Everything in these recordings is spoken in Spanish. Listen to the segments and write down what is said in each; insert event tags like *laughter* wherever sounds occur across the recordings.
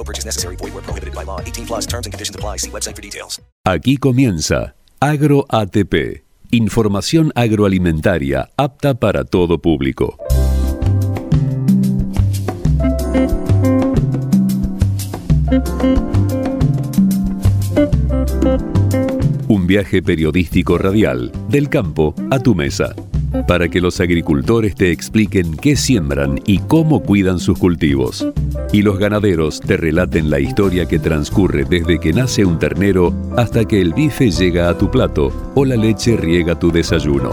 No purchase necessary. Void were prohibited by law. 18 plus terms and conditions apply. See website for details. Aquí comienza AgroATP, información agroalimentaria apta para todo público. Un viaje periodístico radial, del campo a tu mesa, para que los agricultores te expliquen qué siembran y cómo cuidan sus cultivos, y los ganaderos te relaten la historia que transcurre desde que nace un ternero hasta que el bife llega a tu plato o la leche riega tu desayuno,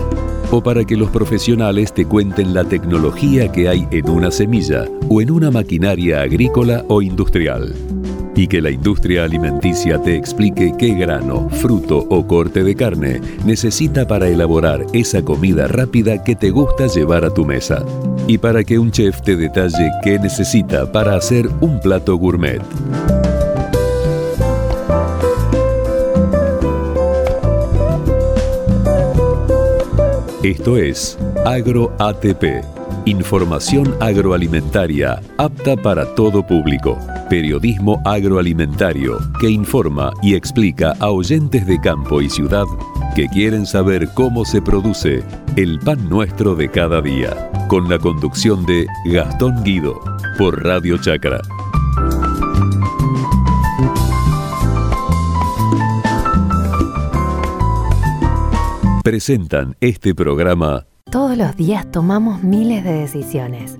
o para que los profesionales te cuenten la tecnología que hay en una semilla o en una maquinaria agrícola o industrial y que la industria alimenticia te explique qué grano, fruto o corte de carne necesita para elaborar esa comida rápida que te gusta llevar a tu mesa. Y para que un chef te detalle qué necesita para hacer un plato gourmet. Esto es AgroATP, información agroalimentaria apta para todo público. Periodismo agroalimentario que informa y explica a oyentes de campo y ciudad que quieren saber cómo se produce el pan nuestro de cada día. Con la conducción de Gastón Guido por Radio Chacra. Presentan este programa Todos los días tomamos miles de decisiones.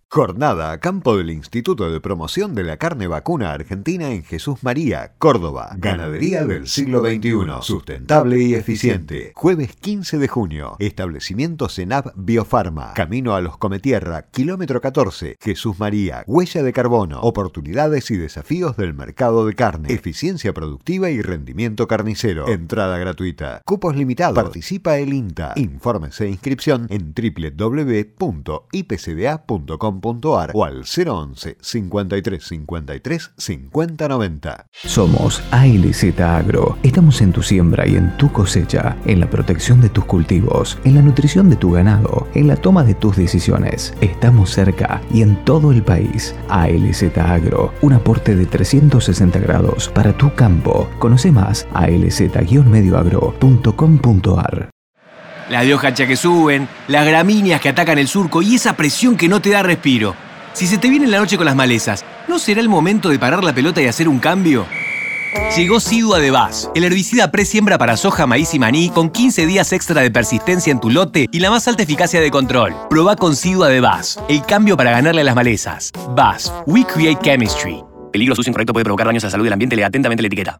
Jornada a campo del Instituto de Promoción de la Carne Vacuna Argentina en Jesús María, Córdoba. Ganadería del siglo XXI. Sustentable y eficiente. Jueves 15 de junio. Establecimiento Senab Biofarma. Camino a los Cometierra, kilómetro 14. Jesús María. Huella de carbono. Oportunidades y desafíos del mercado de carne. Eficiencia productiva y rendimiento carnicero. Entrada gratuita. Cupos limitados. Participa el INTA. Informes e inscripción en www.ipcda.com o al 011 53 53 50 90. Somos ALZ Agro. Estamos en tu siembra y en tu cosecha, en la protección de tus cultivos, en la nutrición de tu ganado, en la toma de tus decisiones. Estamos cerca y en todo el país. ALZ Agro, un aporte de 360 grados para tu campo. Conoce más a alz-medioagro.com.ar. Las de hoja que suben, las gramíneas que atacan el surco y esa presión que no te da respiro. Si se te viene la noche con las malezas, ¿no será el momento de parar la pelota y hacer un cambio? Llegó Sidua de Vaz, el herbicida pre-siembra para soja, maíz y maní con 15 días extra de persistencia en tu lote y la más alta eficacia de control. Proba con Sidua de Vaz, el cambio para ganarle a las malezas. Vaz, we create chemistry. Peligro sucio incorrecto puede provocar daños a la salud del ambiente. Lea atentamente la etiqueta.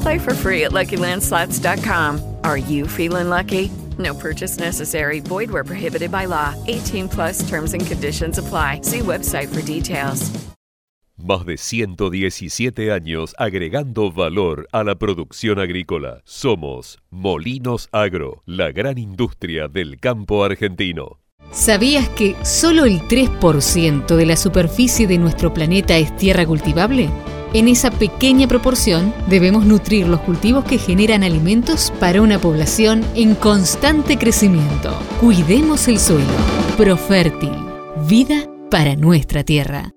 Play for free at LuckyLandSlots.com. Are you feeling lucky? No purchase necessary. Void where prohibited by law. 18 plus terms and conditions apply. See website for details. Más de 117 años agregando valor a la producción agrícola. Somos Molinos Agro, la gran industria del campo argentino. ¿Sabías que solo el 3% de la superficie de nuestro planeta es tierra cultivable? En esa pequeña proporción debemos nutrir los cultivos que generan alimentos para una población en constante crecimiento. Cuidemos el suelo. Profértil. Vida para nuestra tierra.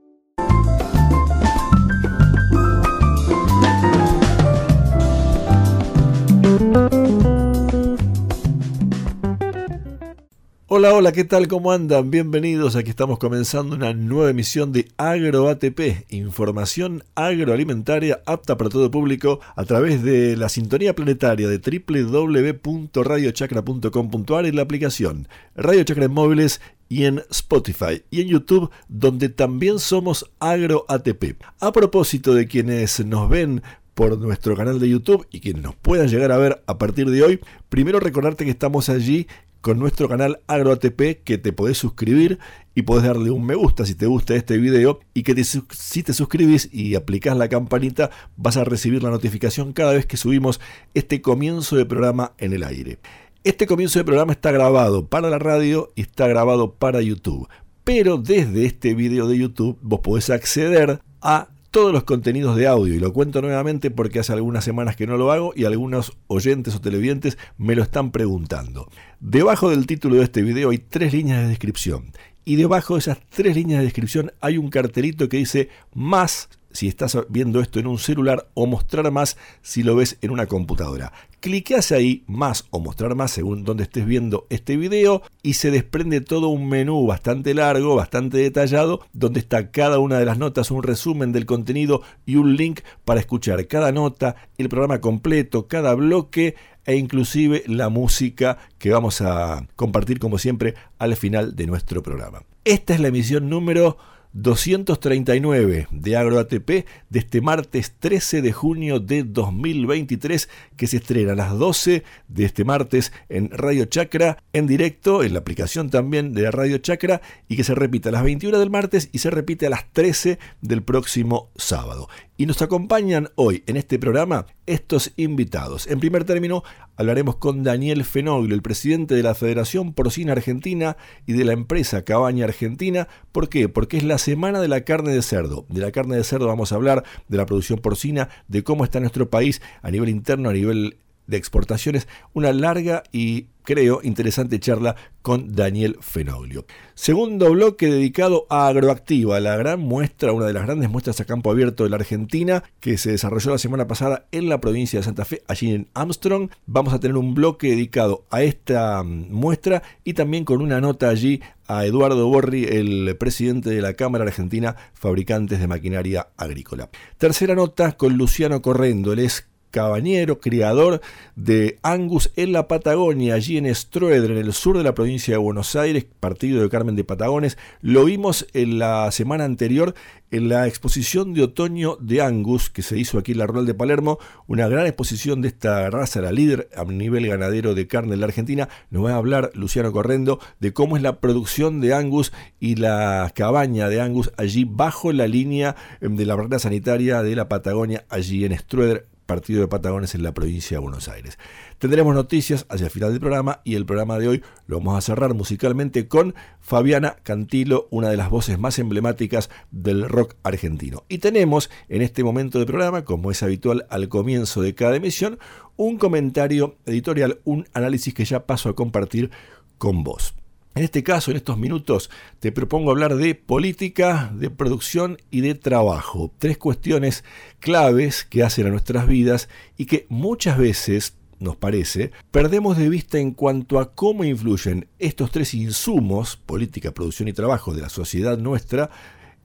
Hola, hola, ¿qué tal? ¿Cómo andan? Bienvenidos. Aquí estamos comenzando una nueva emisión de Agro ATP, información agroalimentaria apta para todo público a través de la sintonía planetaria de www.radiochacra.com.ar y la aplicación Radio Chacra en móviles y en Spotify y en YouTube, donde también somos Agro ATP. A propósito de quienes nos ven por nuestro canal de YouTube y quienes nos puedan llegar a ver a partir de hoy, primero recordarte que estamos allí con nuestro canal AgroATP que te podés suscribir y podés darle un me gusta si te gusta este video y que si te suscribís y aplicás la campanita vas a recibir la notificación cada vez que subimos este comienzo de programa en el aire. Este comienzo de programa está grabado para la radio y está grabado para YouTube. Pero desde este video de YouTube vos podés acceder a todos los contenidos de audio y lo cuento nuevamente porque hace algunas semanas que no lo hago y algunos oyentes o televidentes me lo están preguntando. Debajo del título de este video hay tres líneas de descripción y debajo de esas tres líneas de descripción hay un cartelito que dice más si estás viendo esto en un celular o mostrar más si lo ves en una computadora. Cliqueas ahí más o mostrar más según donde estés viendo este video y se desprende todo un menú bastante largo, bastante detallado, donde está cada una de las notas, un resumen del contenido y un link para escuchar cada nota, el programa completo, cada bloque e inclusive la música que vamos a compartir como siempre al final de nuestro programa. Esta es la emisión número 239 de AgroATP de este martes 13 de junio de 2023 que se estrena a las 12 de este martes en Radio Chacra en directo, en la aplicación también de Radio Chacra y que se repite a las 21 del martes y se repite a las 13 del próximo sábado. Y nos acompañan hoy en este programa estos invitados. En primer término, hablaremos con Daniel Fenoglio, el presidente de la Federación Porcina Argentina y de la empresa Cabaña Argentina. ¿Por qué? Porque es la semana de la carne de cerdo. De la carne de cerdo vamos a hablar de la producción porcina, de cómo está nuestro país a nivel interno, a nivel de exportaciones, una larga y creo interesante charla con Daniel Fenoglio. Segundo bloque dedicado a Agroactiva, la gran muestra, una de las grandes muestras a campo abierto de la Argentina, que se desarrolló la semana pasada en la provincia de Santa Fe, allí en Armstrong. Vamos a tener un bloque dedicado a esta mm, muestra y también con una nota allí a Eduardo Borri, el presidente de la Cámara Argentina Fabricantes de Maquinaria Agrícola. Tercera nota con Luciano Correndo, él es cabañero, criador de Angus en la Patagonia, allí en Stroeder, en el sur de la provincia de Buenos Aires, partido de Carmen de Patagones. Lo vimos en la semana anterior en la exposición de otoño de Angus que se hizo aquí en la Rural de Palermo, una gran exposición de esta raza, la líder a nivel ganadero de carne en la Argentina. Nos va a hablar Luciano Correndo de cómo es la producción de Angus y la cabaña de Angus allí bajo la línea em, de la barrera sanitaria de la Patagonia, allí en Stroeder, partido de Patagones en la provincia de Buenos Aires. Tendremos noticias hacia el final del programa y el programa de hoy lo vamos a cerrar musicalmente con Fabiana Cantilo, una de las voces más emblemáticas del rock argentino. Y tenemos en este momento del programa, como es habitual al comienzo de cada emisión, un comentario editorial, un análisis que ya paso a compartir con vos. En este caso, en estos minutos, te propongo hablar de política, de producción y de trabajo. Tres cuestiones claves que hacen a nuestras vidas y que muchas veces, nos parece, perdemos de vista en cuanto a cómo influyen estos tres insumos, política, producción y trabajo, de la sociedad nuestra,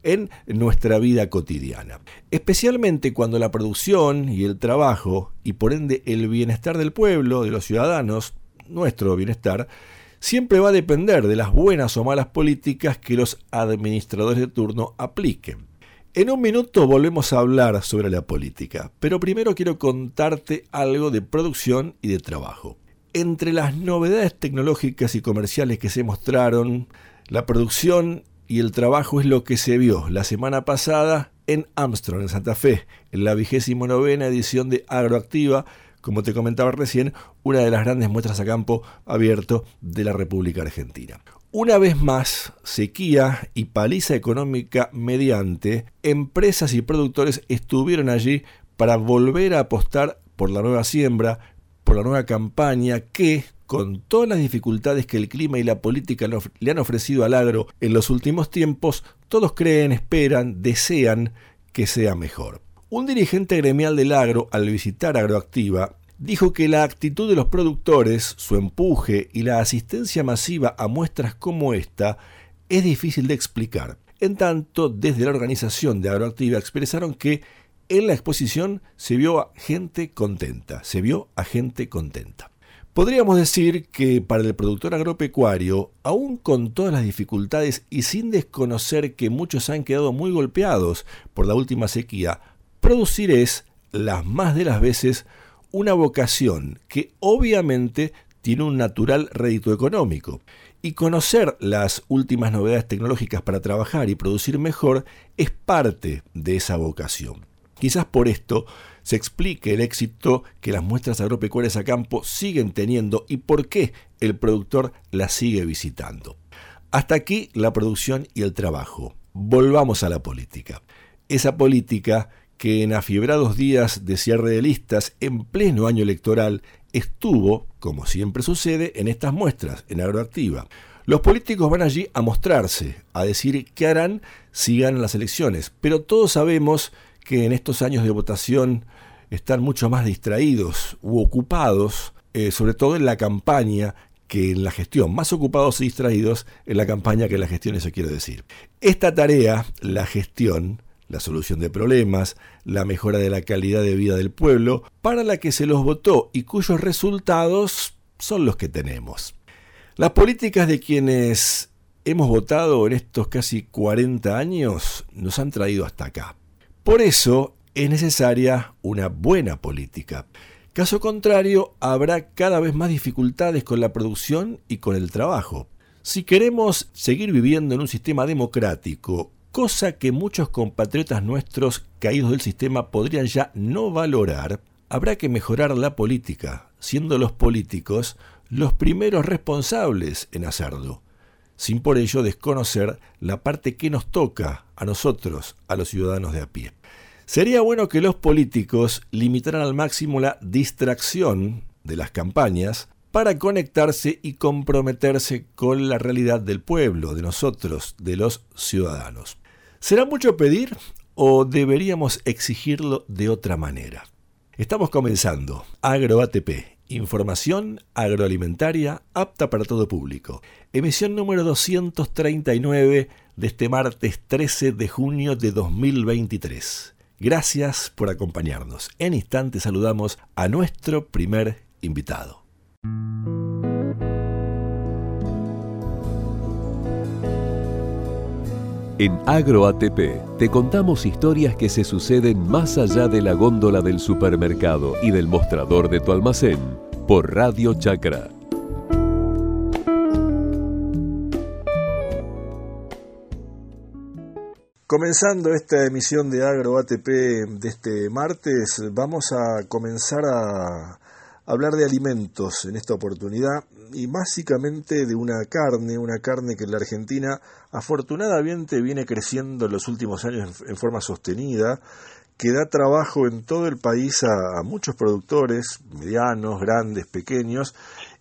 en nuestra vida cotidiana. Especialmente cuando la producción y el trabajo, y por ende el bienestar del pueblo, de los ciudadanos, nuestro bienestar, siempre va a depender de las buenas o malas políticas que los administradores de turno apliquen. En un minuto volvemos a hablar sobre la política, pero primero quiero contarte algo de producción y de trabajo. Entre las novedades tecnológicas y comerciales que se mostraron, la producción y el trabajo es lo que se vio la semana pasada en Armstrong, en Santa Fe, en la vigésimo novena edición de Agroactiva, como te comentaba recién, una de las grandes muestras a campo abierto de la República Argentina. Una vez más, sequía y paliza económica mediante, empresas y productores estuvieron allí para volver a apostar por la nueva siembra, por la nueva campaña que, con todas las dificultades que el clima y la política le han ofrecido al agro en los últimos tiempos, todos creen, esperan, desean que sea mejor. Un dirigente gremial del agro, al visitar Agroactiva, dijo que la actitud de los productores, su empuje y la asistencia masiva a muestras como esta es difícil de explicar. En tanto, desde la organización de Agroactiva expresaron que en la exposición se vio a gente contenta, se vio a gente contenta. Podríamos decir que para el productor agropecuario, aún con todas las dificultades y sin desconocer que muchos han quedado muy golpeados por la última sequía, producir es, las más de las veces, una vocación que obviamente tiene un natural rédito económico. Y conocer las últimas novedades tecnológicas para trabajar y producir mejor es parte de esa vocación. Quizás por esto se explique el éxito que las muestras agropecuarias a campo siguen teniendo y por qué el productor las sigue visitando. Hasta aquí la producción y el trabajo. Volvamos a la política. Esa política que en afiebrados días de cierre de listas en pleno año electoral estuvo, como siempre sucede, en estas muestras, en Agroactiva. Los políticos van allí a mostrarse, a decir qué harán si ganan las elecciones, pero todos sabemos que en estos años de votación están mucho más distraídos u ocupados, eh, sobre todo en la campaña que en la gestión, más ocupados y distraídos en la campaña que en la gestión, eso quiere decir. Esta tarea, la gestión, la solución de problemas, la mejora de la calidad de vida del pueblo, para la que se los votó y cuyos resultados son los que tenemos. Las políticas de quienes hemos votado en estos casi 40 años nos han traído hasta acá. Por eso es necesaria una buena política. Caso contrario, habrá cada vez más dificultades con la producción y con el trabajo. Si queremos seguir viviendo en un sistema democrático cosa que muchos compatriotas nuestros caídos del sistema podrían ya no valorar, habrá que mejorar la política, siendo los políticos los primeros responsables en hacerlo, sin por ello desconocer la parte que nos toca a nosotros, a los ciudadanos de a pie. Sería bueno que los políticos limitaran al máximo la distracción de las campañas para conectarse y comprometerse con la realidad del pueblo, de nosotros, de los ciudadanos. ¿Será mucho pedir o deberíamos exigirlo de otra manera? Estamos comenzando AgroATP, información agroalimentaria apta para todo público. Emisión número 239 de este martes 13 de junio de 2023. Gracias por acompañarnos. En instante saludamos a nuestro primer invitado. En AgroATP te contamos historias que se suceden más allá de la góndola del supermercado y del mostrador de tu almacén por Radio Chacra. Comenzando esta emisión de AgroATP de este martes, vamos a comenzar a hablar de alimentos en esta oportunidad y básicamente de una carne, una carne que en la Argentina afortunadamente viene creciendo en los últimos años en forma sostenida, que da trabajo en todo el país a, muchos productores, medianos, grandes, pequeños,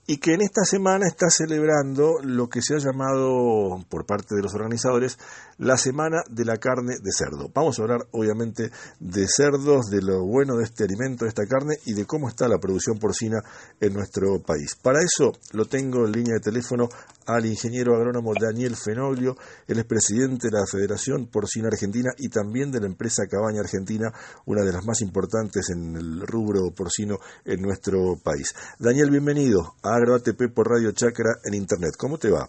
y que en esta semana está celebrando lo que se ha llamado por parte de los organizadores la Semana de la Carne de Cerdo. Vamos a hablar obviamente de cerdos, de lo bueno de este alimento, de esta carne y de cómo está la producción porcina en nuestro país. Para eso lo tengo en línea de teléfono al ingeniero agrónomo Daniel Fenoglio, él es presidente de la Federación Porcina Argentina y también de la empresa Cabaña Argentina, una de las más importantes en el rubro porcino en nuestro país. Daniel, bienvenido a AgroATP por Radio Chacra en Internet. ¿Cómo te va?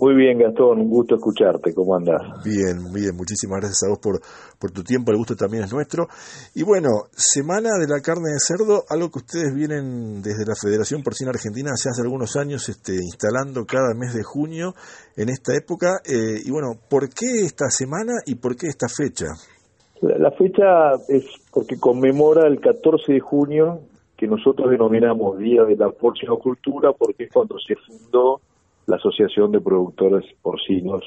Muy bien, Gastón, un gusto escucharte. ¿Cómo andás? Bien, bien, muchísimas gracias a vos por, por tu tiempo, el gusto también es nuestro. Y bueno, Semana de la Carne de Cerdo, algo que ustedes vienen desde la Federación Porcina Argentina hace algunos años este, instalando cada mes de junio en esta época. Eh, y bueno, ¿por qué esta semana y por qué esta fecha? La, la fecha es porque conmemora el 14 de junio, que nosotros denominamos Día de la Porcinocultura, porque es cuando se fundó Asociación de Productores Porcinos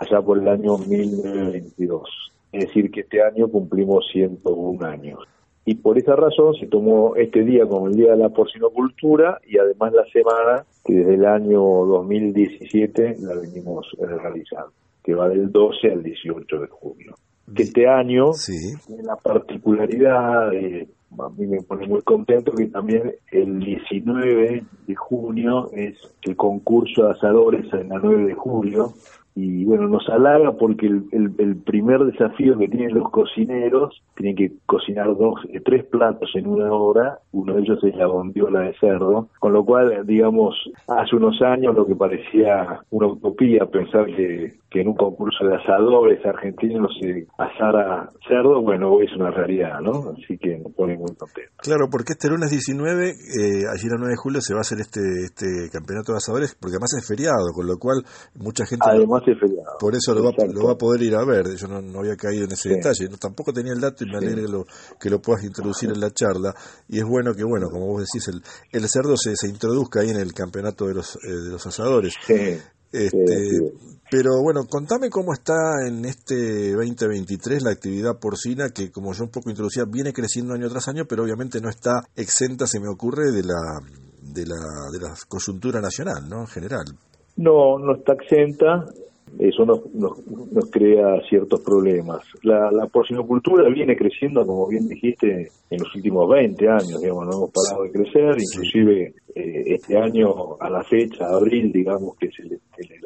allá por el año 1922. Es decir, que este año cumplimos 101 años. Y por esa razón se tomó este día como el Día de la Porcinocultura y además la semana que desde el año 2017 la venimos realizando, que va del 12 al 18 de junio. Que este año tiene la particularidad de a mí me pone muy contento que también el 19 de junio es el concurso de asadores en la 9 de julio. Y bueno, nos halaga porque el, el, primer desafío que tienen los cocineros, tienen que cocinar dos, eh, tres platos en una hora, uno de ellos es la bondiola de cerdo, con lo cual, digamos, hace unos años lo que parecía una utopía pensar que, que en un concurso de asadores argentinos se asara cerdo, bueno, hoy es una realidad, ¿no? Así que nos pone muy contentos. Claro, porque este lunes 19, eh, allí el 9 de julio, se va a hacer este, este campeonato de asadores, porque además es feriado, con lo cual mucha gente... Además por eso lo va, lo va, a poder ir a ver. Yo no, había caído en ese detalle. tampoco tenía el dato y me alegra que lo, que lo puedas introducir en la charla. Y es bueno que, bueno, como vos decís, el, el cerdo se, se introduzca ahí en el campeonato de los, eh, de los asadores. Este, pero bueno, contame cómo está en este 2023 la actividad porcina que, como yo un poco introducía, viene creciendo año tras año, pero obviamente no está exenta, se me ocurre, de la de la, de la coyuntura nacional, ¿no? En general. No, no está exenta eso nos, nos, nos, crea ciertos problemas. La, la porcinocultura viene creciendo, como bien dijiste, en los últimos 20 años, digamos, no hemos parado de crecer, inclusive eh, este año a la fecha, abril, digamos, que es el,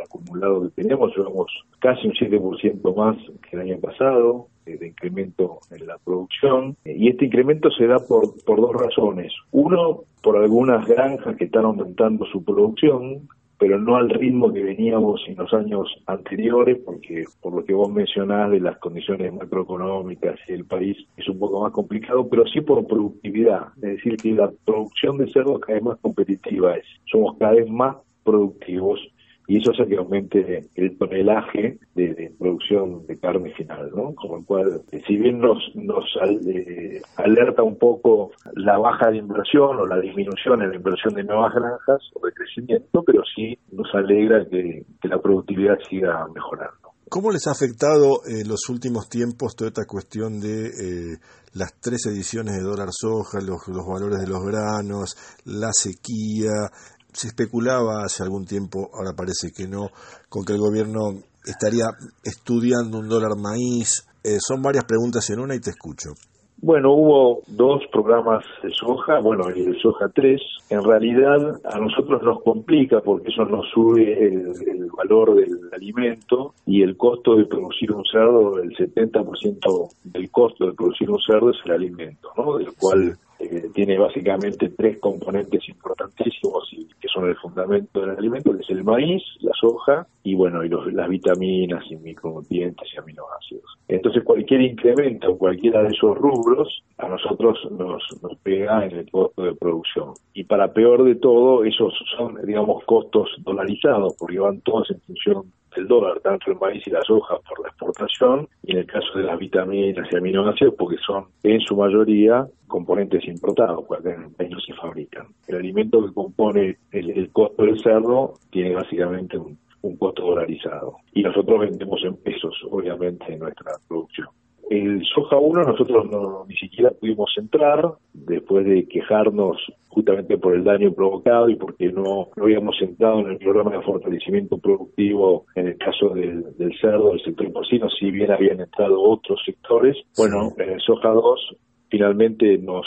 acumulado que tenemos, llevamos casi un 7% más que el año pasado eh, de incremento en la producción y este incremento se da por, por dos razones. Uno, por algunas granjas que están aumentando su producción, pero no al ritmo que veníamos en los años anteriores, porque por lo que vos mencionás de las condiciones macroeconómicas y el país es un poco más complicado, pero sí por productividad, es decir, que la producción de cerdo cada vez más competitiva es, somos cada vez más productivos y eso hace que aumente el tonelaje de, producción de carne final, ¿no? Con lo cual, eh, si bien nos, nos eh, alerta un poco la baja de inversión o la disminución en la inversión de nuevas granjas o de crecimiento, pero sí nos alegra que, la productividad siga mejorando. ¿Cómo les ha afectado en los últimos tiempos toda esta cuestión de eh, las tres ediciones de dólar soja, los, los valores de los granos, la sequía, se especulaba hace algún tiempo, ahora parece que no, con que el gobierno estaría estudiando un dólar maíz. Eh, son varias preguntas en una y te escucho. Bueno, hubo dos programas de soja, bueno, y de soja 3. En realidad a nosotros nos complica porque eso nos sube el, el valor del alimento y el costo de producir un cerdo, el 70% del costo de producir un cerdo es el alimento, ¿no? Del cual eh, tiene básicamente tres componentes importantísimos y que son el fundamento del alimento, que es el maíz, la soja y bueno, y las vitaminas y micronutrientes y aminoácidos. Entonces cualquier incremento en cualquiera de esos rubros a nosotros nos, nos pega en el costo de producción. Y para peor de todo, esos son, digamos, costos dolarizados, porque van todos en función del dólar, tanto el maíz y la soja por la exportación, y en el caso de las vitaminas y aminoácidos, porque son en su mayoría componentes importados, porque en el país no se fabrican. El alimento que compone el, costo del cerdo tiene básicamente un, costo dolarizado. Y nosotros vendemos en pesos, obviamente, en nuestra producción. el soja 1 nosotros no, ni siquiera pudimos entrar después de quejarnos justamente por el daño provocado y porque no, no habíamos entrado en el programa de fortalecimiento productivo en el caso del, del cerdo, del sector porcino, si bien habían entrado otros sectores. Bueno, en el soja 2 finalmente nos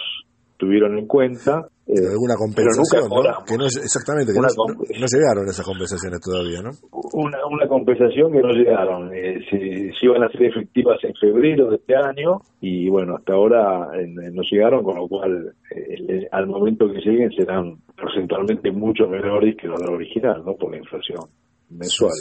tuvieron en cuenta. Eh, alguna pero nunca compensación, ¿no? cobramos. Que no es exactamente, que no, no llegaron esas compensaciones todavía, ¿no? una, una compensación que no llegaron. Eh, se, se iban a ser efectivas en febrero de este año y bueno, hasta ahora eh, no llegaron, con lo cual eh, al momento que lleguen serán porcentualmente mucho menores que los del original, ¿no? Por la inflación mensual.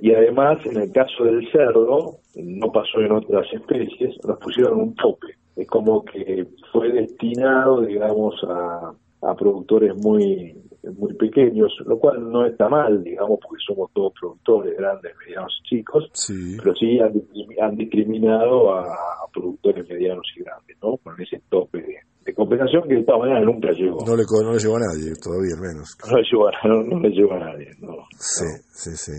Y además, en el caso del cerdo, no pasó en otras especies, nos pusieron un tope. Es como que fue destinado, digamos, a, a productores muy muy pequeños, lo cual no está mal, digamos, porque somos todos productores grandes, medianos y chicos, pero sí han, han discriminado a, a productores medianos y grandes, ¿no? Con ese tope de, de compensación que de todas maneras nunca llegó. No le, no le llegó a nadie, todavía menos. No le llegó a, no, no le llegó a nadie, no. Sí, sí, sí.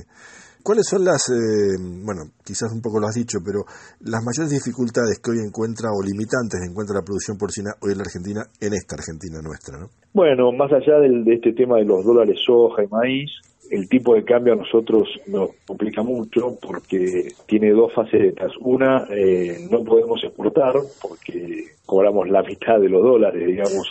¿Cuáles son las, eh, bueno, quizás un poco lo has dicho, pero las mayores dificultades que hoy encuentra o limitantes encuentra la producción porcina hoy en la Argentina, en esta Argentina nuestra, ¿no? Bueno, más allá del- de este tema de los dólares soja y maíz, el tipo de cambio a nosotros nos complica mucho porque tiene dos facetas. Una, eh, no podemos exportar porque cobramos la mitad de los dólares, digamos,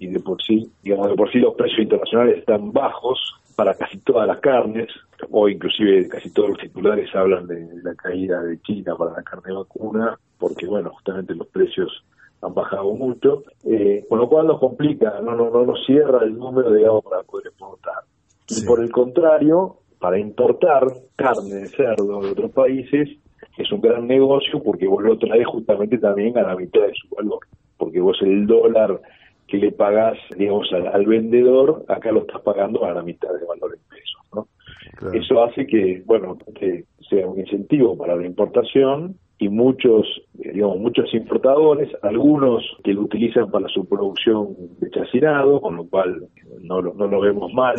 y de por sí, digamos, de por sí los precios internacionales están bajos para casi todas las carnes, o inclusive casi todos los titulares hablan de la caída de China para la carne vacuna, porque bueno, justamente los precios han bajado mucho, eh, con lo cual nos complica, no, no, no nos cierra el número, digamos, para poder exportar. Y por el contrario, para importar carne de cerdo de otros países, es un gran negocio porque vos lo traes justamente también a la mitad de su valor, porque vos el dólar que le pagás, digamos, al, al vendedor, acá lo estás pagando a la mitad de valor en pesos, ¿no? Eso hace que, bueno, que sea un incentivo para la importación y muchos, eh, digamos, muchos importadores, algunos que lo utilizan para su producción de chacinado, con lo cual no lo, no lo vemos mal,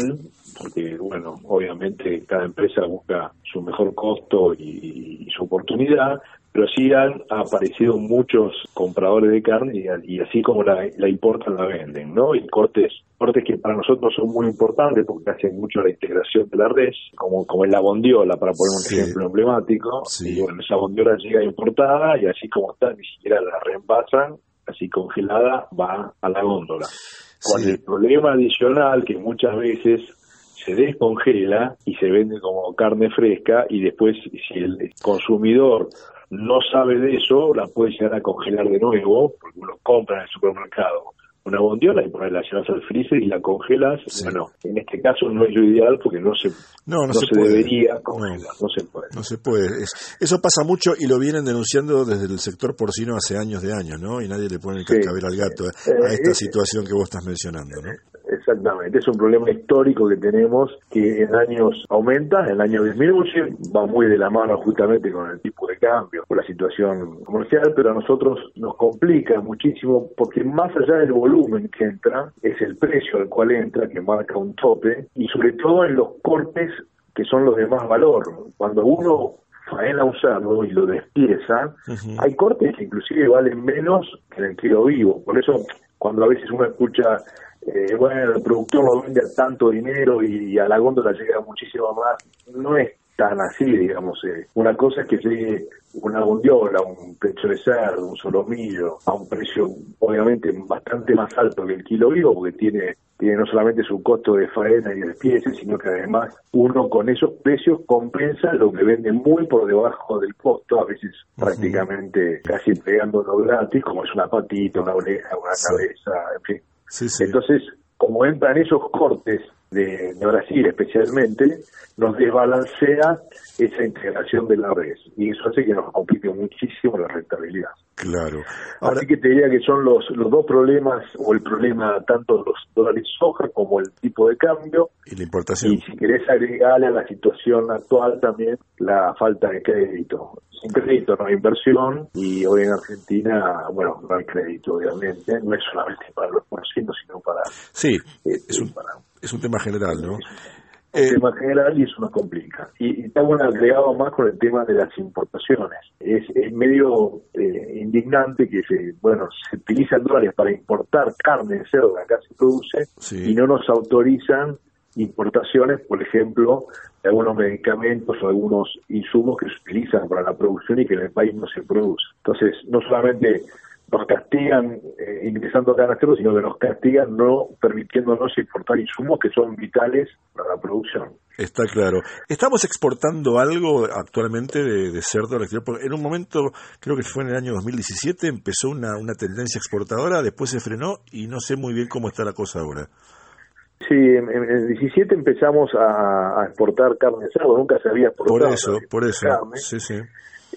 porque, bueno, obviamente cada empresa busca su mejor costo y, y su oportunidad, pero sí han aparecido muchos compradores de carne y, y así como la, la importan, la venden, ¿no? Y cortes cortes que para nosotros son muy importantes porque hacen mucho la integración de la res, como, como es la bondiola, para poner un ejemplo emblemático. Y bueno, esa bondiola llega importada y así como está, ni siquiera la reembasan, así congelada, va a la góndola. Con el problema adicional que muchas veces se descongela y se vende como carne fresca y después si el consumidor no sabe de eso, la puede llegar a congelar de nuevo, porque uno compra en el supermercado una bondiola y por ahí la llevas al freezer y la congelas. Bueno, en este caso no es lo ideal porque no se, No, no se debería congelar, no, se puede. No se puede. Es- eso pasa mucho y lo vienen denunciando desde el sector porcino hace años de años, ¿no? Y nadie le pone el Sí. cascabel al gato a Eh, esta eh, situación que vos estás mencionando, ¿no? Exactamente, es un problema histórico que tenemos que en años aumenta, en años disminuye, va muy de la mano justamente con el tipo de cambio, con la situación comercial, pero a nosotros nos complica muchísimo porque más allá del volumen que entra, es el precio al cual entra que marca un tope y sobre todo en los cortes que son los de más valor. Cuando uno faena un cerdo y lo despieza, hay cortes que inclusive valen menos que en el kilo vivo. Por eso, cuando a veces uno escucha, eh, bueno, el productor lo vende a tanto dinero y a la góndola llega muchísimo más, no es tan así, digamos. eh. Una cosa es que llegue una bondiola, un pecho de cerdo, un solomillo, a un precio obviamente bastante más alto que el kilo vivo, porque tiene tiene no solamente su costo de faena y de despiece, sino que además uno con esos precios compensa lo que vende muy por debajo del costo, a veces prácticamente casi pegándolo gratis, como es una patita, una oreja, una cabeza, en fin. Entonces, como entran esos cortes de, de Brasil especialmente, nos desbalancea esa integración de la red y eso hace que nos complique muchísimo la rentabilidad. Claro. Así que te diría que son los, los dos problemas, o el problema tanto los dólares soja como el tipo de cambio, Y la importación. y si querés agregarle a la situación actual también la falta de crédito. Sin crédito no hay inversión y hoy en Argentina, bueno, no hay crédito obviamente, no es solamente para los porcinos, sino para... Sí, eh, es un, es un tema general, ¿no? un tema general y eso nos complica. Y, y está bueno agregado más con el tema de las importaciones. Es, es medio eh, indignante que se, bueno, se utilizan dólares para importar carne de cerdo que acá se produce y no nos autorizan importaciones, por ejemplo, de algunos medicamentos o algunos insumos que se utilizan para la producción y que en el país no se produce. Entonces, no solamente nos castigan eh, ingresando acá a cerdo, sino que nos castigan no permitiéndonos importar insumos que son vitales para la producción. Está claro. ¿Estamos exportando algo actualmente de, de cerdo al exterior? Porque en un momento, creo que fue en el año 2017, empezó una, una tendencia exportadora, después se frenó y no sé muy bien cómo está la cosa ahora. Sí, en, en el 17 empezamos a, a exportar carne de cerdo, nunca se había exportado Por eso, por eso. carne. Sí, sí.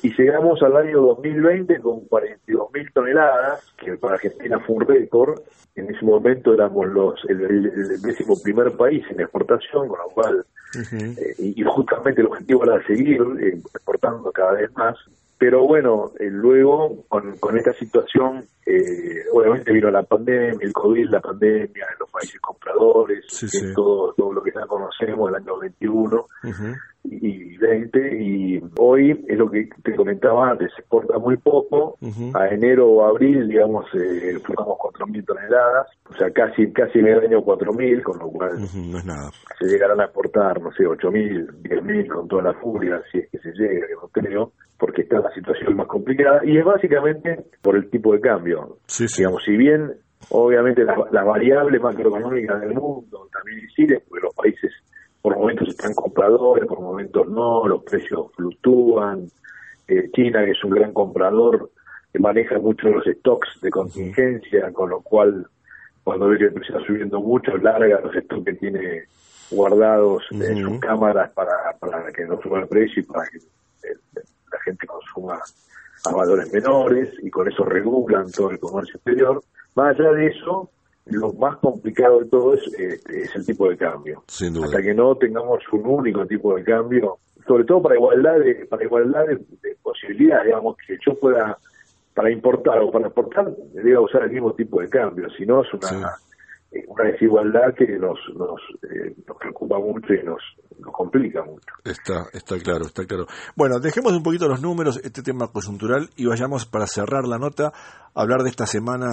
Y llegamos al año 2020 con 42 mil toneladas, que para Argentina fue un récord. En ese momento éramos los el, el, el décimo primer país en exportación, con lo cual, eh, y, justamente el objetivo era seguir eh, exportando cada vez más. Pero bueno, eh, luego con, con esta situación, eh, obviamente vino la pandemia, el COVID, la pandemia, los países compradores, Todo, todo lo que ya conocemos, el año 21 y 20 y hoy es lo que te comentaba antes, se exporta muy poco, a enero o abril digamos eh, exportamos 4.000 toneladas, o sea casi casi en el año 4.000, con lo cual no es nada. se llegarán a exportar, no sé, 8.000, 10.000 con toda la furia, si es que se llega, no creo, porque está la situación más complicada y es básicamente por el tipo de cambio. Digamos, si bien obviamente las la variables macroeconómicas del mundo también inciden, porque los países por momentos están compradores, por momentos no, los precios fluctúan. Eh, China, que es un gran comprador, que maneja mucho los stocks de contingencia, con lo cual cuando ve que el precio está subiendo mucho, larga los stocks que tiene guardados en sus cámaras para, para que no suba el precio y para que el- la gente consuma a valores menores y con eso regulan todo el comercio exterior. Más allá de eso, lo más complicado de todo es, eh, es el tipo de cambio. Sin duda. Hasta que no tengamos un único tipo de cambio, sobre todo para igualdad de, para igualdad de, de posibilidades, digamos, que yo pueda, para importar o para exportar, deba usar el mismo tipo de cambio, si no es una, eh, una desigualdad que nos, nos, eh, nos preocupa mucho y nos, nos complica mucho. Está, está claro, está claro. Bueno, dejemos un poquito los números, este tema coyuntural, y vayamos para cerrar la nota a hablar de esta semana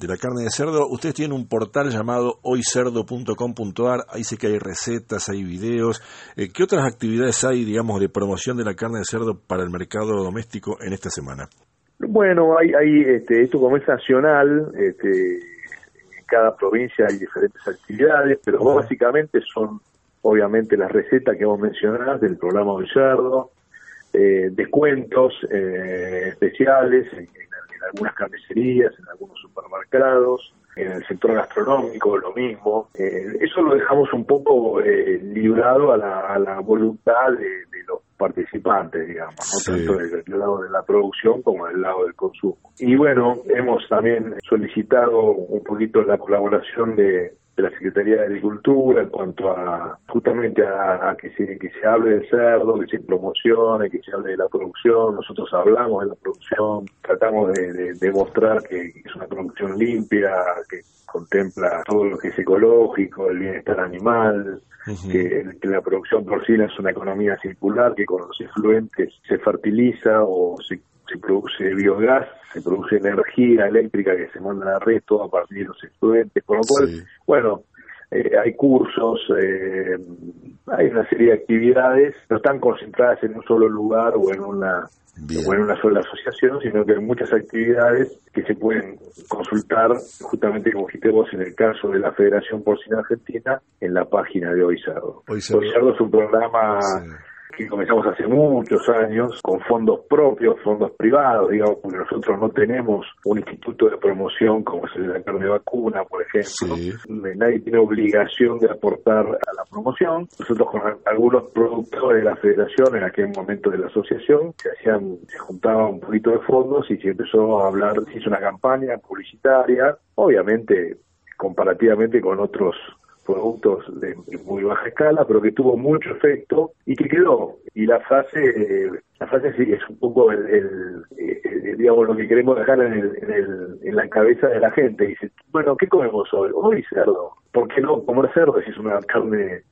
de la carne de cerdo. Ustedes tienen un portal llamado hoycerdo.com.ar, ahí sé que hay recetas, hay videos. Eh, ¿Qué otras actividades hay, digamos, de promoción de la carne de cerdo para el mercado doméstico en esta semana? Bueno, hay, hay este, esto como es nacional, este, cada provincia hay diferentes actividades, pero básicamente son obviamente las recetas que vos mencionás del programa Cerdo, eh, descuentos eh, especiales en, en- en algunas carnicerías, en algunos supermercados, en el sector gastronómico lo mismo. Eh, eso lo dejamos un poco eh, librado a la, a la voluntad de, de los participantes, digamos, ¿no? tanto del, del lado de la producción como del lado del consumo. Y bueno, hemos también solicitado un poquito la colaboración de, de la Secretaría de Agricultura en cuanto a justamente a, a que se que se hable del cerdo, que se promocione, que se hable de la producción. Nosotros hablamos de la producción, tratamos de, de, de mostrar que es una producción limpia, que contempla todo lo que es ecológico, el bienestar animal, que, que la producción porcina es una economía circular, que con los efluentes se fertiliza o se, se produce biogás, se produce energía eléctrica que se manda a la red todo a partir de los efluentes, con lo cual, bueno, eh, hay cursos, eh, hay una serie de actividades, no están concentradas en un solo lugar o en una o en una sola asociación, sino que hay muchas actividades que se pueden consultar, justamente como dijiste vos, en el caso de la Federación Porcina Argentina, en la página de Cerdo. Cerdo. Es un programa que comenzamos hace muchos años con fondos propios, fondos privados, digamos, porque nosotros no tenemos un instituto de promoción como es el de la carne de vacuna, por ejemplo. Nadie tiene obligación de aportar a la promoción. Nosotros con al- algunos productores de la federación, en aquel momento de la asociación, se hacían, se juntaban un poquito de fondos y se empezó a hablar, se hizo una campaña publicitaria, obviamente comparativamente con otros productos de muy baja escala, pero que tuvo mucho efecto y que quedó. Y la frase, la frase sí es un poco el, el, digamos lo que queremos dejar en, el, en, el, en la cabeza de la gente. Dice, bueno, ¿qué comemos hoy? Hoy cerdo. ¿Por qué no comer cerdo si es una carne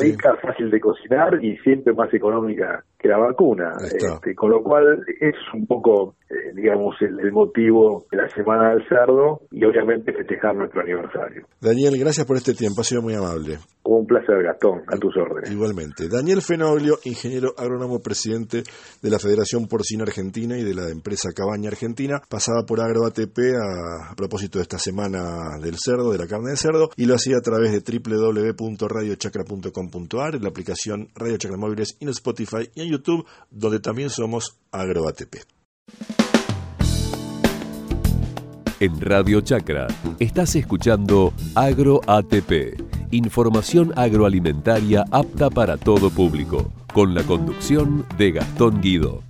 rica, fácil de cocinar y siempre más económica que la vacuna. Este, con lo cual es un poco, eh, digamos, el, el, motivo de la Semana del Cerdo y obviamente festejar nuestro aniversario. Daniel, gracias por este tiempo, ha sido muy amable. Un placer, Gastón, a tus órdenes. Igualmente. Daniel Fenoglio, ingeniero agrónomo, presidente de la Federación Porcina Argentina y de la empresa Cabaña Argentina, pasaba por AgroATP a, a propósito de esta Semana del Cerdo, de la carne de cerdo, y lo hacía a través de www.radiochacra.com.ar, en la aplicación Radio Chacra Móviles y en Spotify y en YouTube, donde también somos AgroATP. En Radio Chacra estás escuchando AgroATP, información agroalimentaria apta para todo público, con la conducción de Gastón Guido.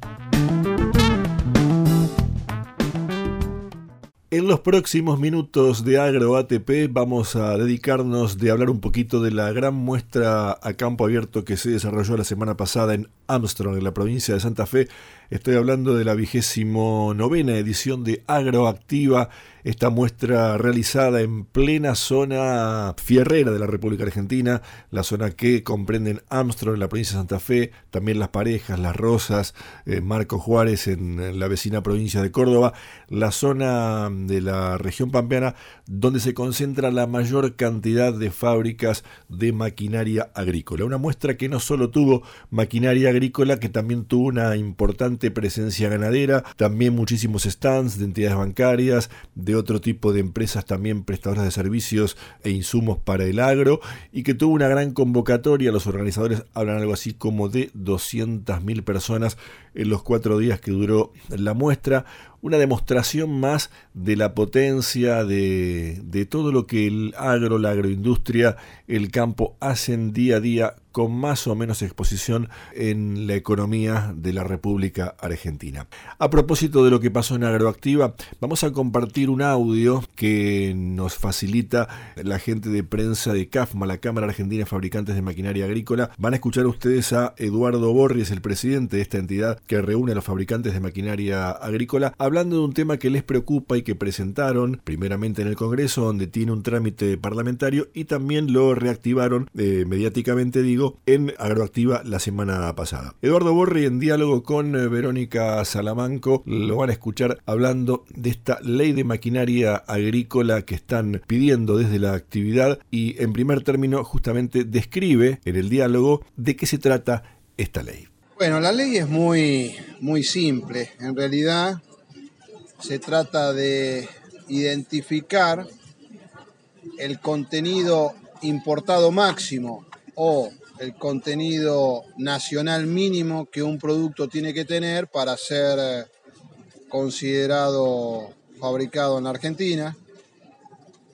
En los próximos minutos de Agro ATP vamos a dedicarnos de hablar un poquito de la gran muestra a campo abierto que se desarrolló la semana pasada en Armstrong, en la provincia de Santa Fe. Estoy hablando de la vigésimo novena edición de Agroactiva, esta muestra realizada en plena zona fierrera de la República Argentina, la zona que comprenden Armstrong en la provincia de Santa Fe, también Las Parejas, Las Rosas, eh, Marco Juárez en la vecina provincia de Córdoba, la zona de la región pampeana donde se concentra la mayor cantidad de fábricas de maquinaria agrícola. Una muestra que no solo tuvo maquinaria agrícola, que también tuvo una importante presencia ganadera, también muchísimos stands de entidades bancarias, de otro tipo de empresas también prestadoras de servicios e insumos para el agro, y que tuvo una gran convocatoria. Los organizadores hablan algo así como de 200.000 personas en los cuatro días que duró la muestra una demostración más de la potencia de, de, todo lo que el agro, la agroindustria, el campo hacen día a día con más o menos exposición en la economía de la República Argentina. A propósito de lo que pasó en Agroactiva, vamos a compartir un audio que nos facilita la gente de prensa de CAFMA, la Cámara Argentina de Fabricantes de Maquinaria Agrícola. Van a escuchar ustedes a Eduardo Borges, el presidente de esta entidad que reúne a los fabricantes de maquinaria agrícola, hablando de un tema que les preocupa y que presentaron primeramente en el Congreso, donde tiene un trámite parlamentario, y también lo reactivaron eh, mediáticamente, digo, en Agroactiva la semana pasada. Eduardo Borri en diálogo con eh, Verónica Salamanco lo van a escuchar hablando de esta ley de maquinaria agrícola que están pidiendo desde la actividad y en primer término justamente describe en el diálogo de qué se trata esta ley. Bueno, la ley es muy, muy simple. En realidad se trata de identificar el contenido importado máximo o el contenido nacional mínimo que un producto tiene que tener para ser considerado fabricado en la Argentina.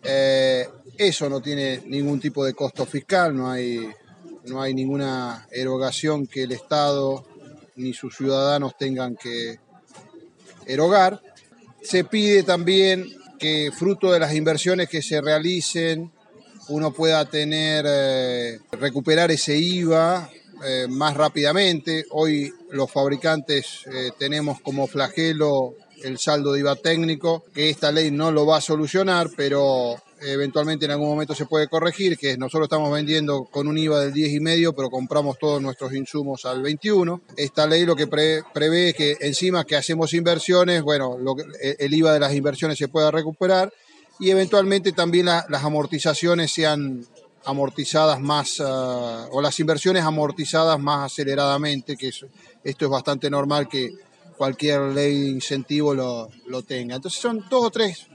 Eh, eso no tiene ningún tipo de costo fiscal, no hay, no hay ninguna erogación que el Estado ni sus ciudadanos tengan que erogar. Se pide también que fruto de las inversiones que se realicen uno pueda tener, eh, recuperar ese IVA eh, más rápidamente. Hoy los fabricantes eh, tenemos como flagelo el saldo de IVA técnico, que esta ley no lo va a solucionar, pero eventualmente en algún momento se puede corregir, que nosotros estamos vendiendo con un IVA del 10,5, pero compramos todos nuestros insumos al 21. Esta ley lo que prevé es que encima que hacemos inversiones, bueno, el IVA de las inversiones se pueda recuperar y eventualmente también las amortizaciones sean amortizadas más, ah, o las inversiones amortizadas más aceleradamente, que esto es bastante normal que cualquier ley de incentivo lo, tenga. Entonces son dos o tres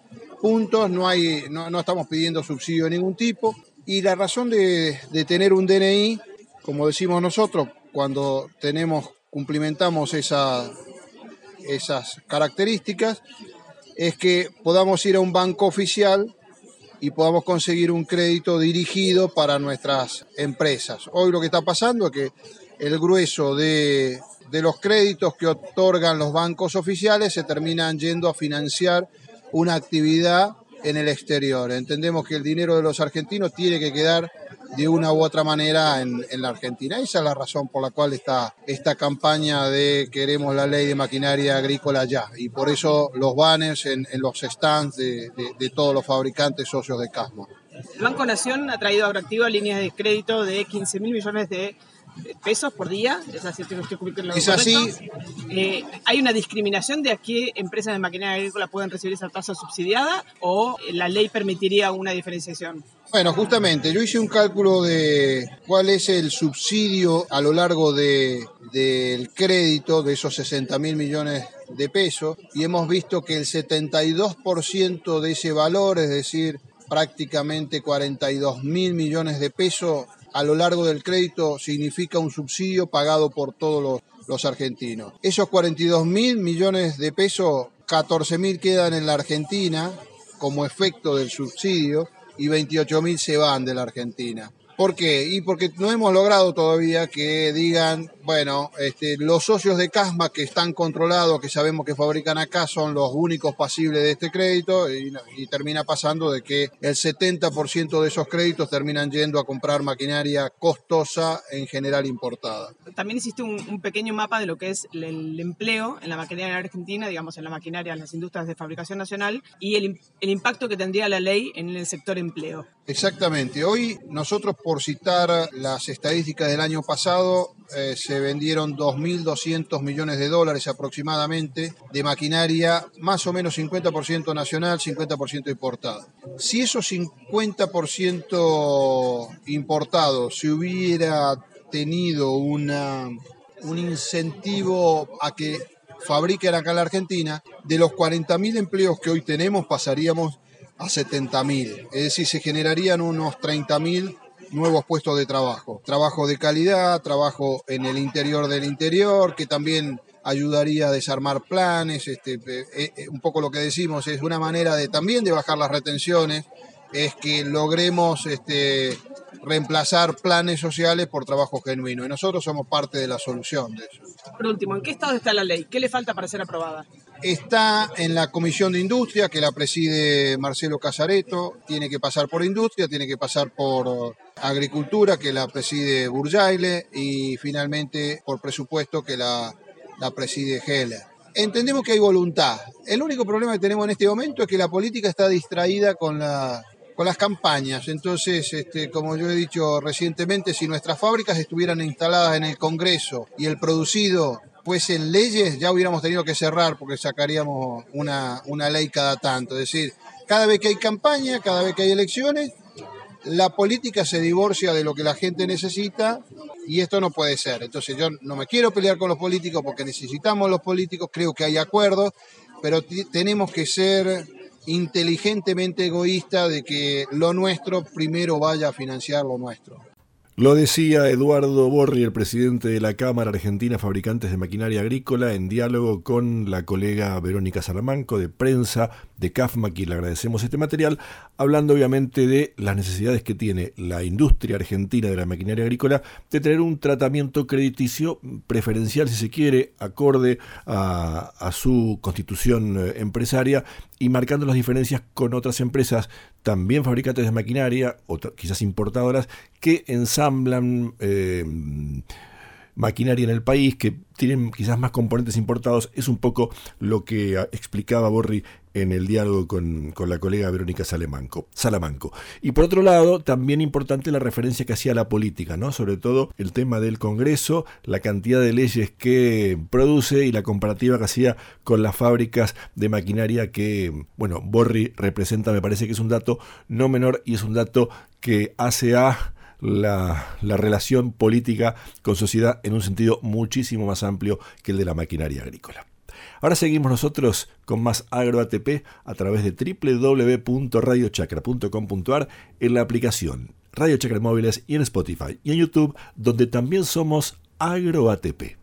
puntos, no, hay, no, estamos pidiendo subsidio de ningún tipo, y la razón de, tener un DNI, como decimos nosotros, cuando tenemos, cumplimentamos esa, esas características, es que podamos ir a un banco oficial y podamos conseguir un crédito dirigido para nuestras empresas. Hoy lo que está pasando es que el grueso de, de los créditos que otorgan los bancos oficiales se terminan yendo a financiar una actividad en el exterior. Entendemos que el dinero de los argentinos tiene que quedar de una u otra manera en, la Argentina. Esa es la razón por la cual está esta campaña de queremos la ley de maquinaria agrícola ya. Y por eso los banners en, los stands de, todos los fabricantes socios de Casma. El Banco Nación ha traído agroactivo líneas de crédito de 15 mil millones de pesos por día, es así, es así. Eh, ¿Hay una discriminación de a qué empresas de maquinaria agrícola pueden recibir esa tasa subsidiada o la ley permitiría una diferenciación? Bueno, justamente, yo hice un cálculo de cuál es el subsidio a lo largo de, del crédito de esos 60 mil millones de pesos y hemos visto que el 72% de ese valor, es decir, prácticamente 42 mil millones de pesos, a lo largo del crédito significa un subsidio pagado por todos los, argentinos. Esos 42 mil millones de pesos, 14 mil quedan en la Argentina como efecto del subsidio y 28 mil se van de la Argentina. ¿Por qué? Y porque no hemos logrado todavía que digan, bueno, este, los socios de Casma que están controlados, que sabemos que fabrican acá, son los únicos pasibles de este crédito y, termina pasando de que el 70% de esos créditos terminan yendo a comprar maquinaria costosa, en general importada. También existe un, pequeño mapa de lo que es el, empleo en la maquinaria argentina, digamos, en la maquinaria, en las industrias de fabricación nacional y el, el impacto que tendría la ley en el sector empleo. Exactamente. Hoy nosotros, por citar las estadísticas del año pasado, eh, se vendieron 2.200 millones de dólares aproximadamente de maquinaria, más o menos 50% nacional, 50% importada. Si esos 50% importados se hubiera tenido una, un incentivo a que fabriquen acá en la Argentina, de los 40.000 empleos que hoy tenemos pasaríamos a 70.000. Es decir, se generarían unos 30.000 nuevos puestos de trabajo. Trabajo de calidad, trabajo en el interior del interior, que también ayudaría a desarmar planes. Este, eh, eh, un poco lo que decimos es una manera de también de bajar las retenciones, es que logremos este, reemplazar planes sociales por trabajo genuino. Y nosotros somos parte de la solución de eso. Por último, ¿en qué estado está la ley? ¿Qué le falta para ser aprobada? Está en la Comisión de Industria, que la preside Marcelo Casareto, tiene que pasar por Industria, tiene que pasar por Agricultura, que la preside Burjaile, y finalmente por Presupuesto, que la, la preside Heller. Entendemos que hay voluntad. El único problema que tenemos en este momento es que la política está distraída con la, con las campañas. Entonces, este, como yo he dicho recientemente, si nuestras fábricas estuvieran instaladas en el Congreso y el producido pues en leyes, ya hubiéramos tenido que cerrar porque sacaríamos una, una ley cada tanto. Es decir, cada vez que hay campaña, cada vez que hay elecciones, la política se divorcia de lo que la gente necesita y esto no puede ser. Entonces yo no me quiero pelear con los políticos porque necesitamos los políticos, creo que hay acuerdos, pero tenemos que ser inteligentemente egoísta de que lo nuestro primero vaya a financiar lo nuestro. Lo decía Eduardo Borri, el presidente de la Cámara Argentina Fabricantes de Maquinaria Agrícola, en diálogo con la colega Verónica Salamanco de prensa de CAFMA, quien le agradecemos este material, hablando obviamente de las necesidades que tiene la industria argentina de la maquinaria agrícola de tener un tratamiento crediticio preferencial, si se quiere, acorde a, a su constitución eh, empresaria y marcando las diferencias con otras empresas también fabricantes de maquinaria, o quizás importadoras, que ensamblan eh, maquinaria en el país, que tienen quizás más componentes importados, es un poco lo que explicaba Borri en el diálogo con, la colega Verónica Salamanco, Salamanco. Y por otro lado, también importante la referencia que hacía a la política, ¿no? Sobre todo el tema del Congreso, la cantidad de leyes que produce y la comparativa que hacía con las fábricas de maquinaria que, bueno, Borri representa, me parece que es un dato no menor y es un dato que hace a la, la, relación política con sociedad en un sentido muchísimo más amplio que el de la maquinaria agrícola. Ahora seguimos nosotros con más AgroATP a través de www.radiochacra.com.ar en la aplicación Radio Chacra Móviles y en Spotify y en YouTube, donde también somos AgroATP.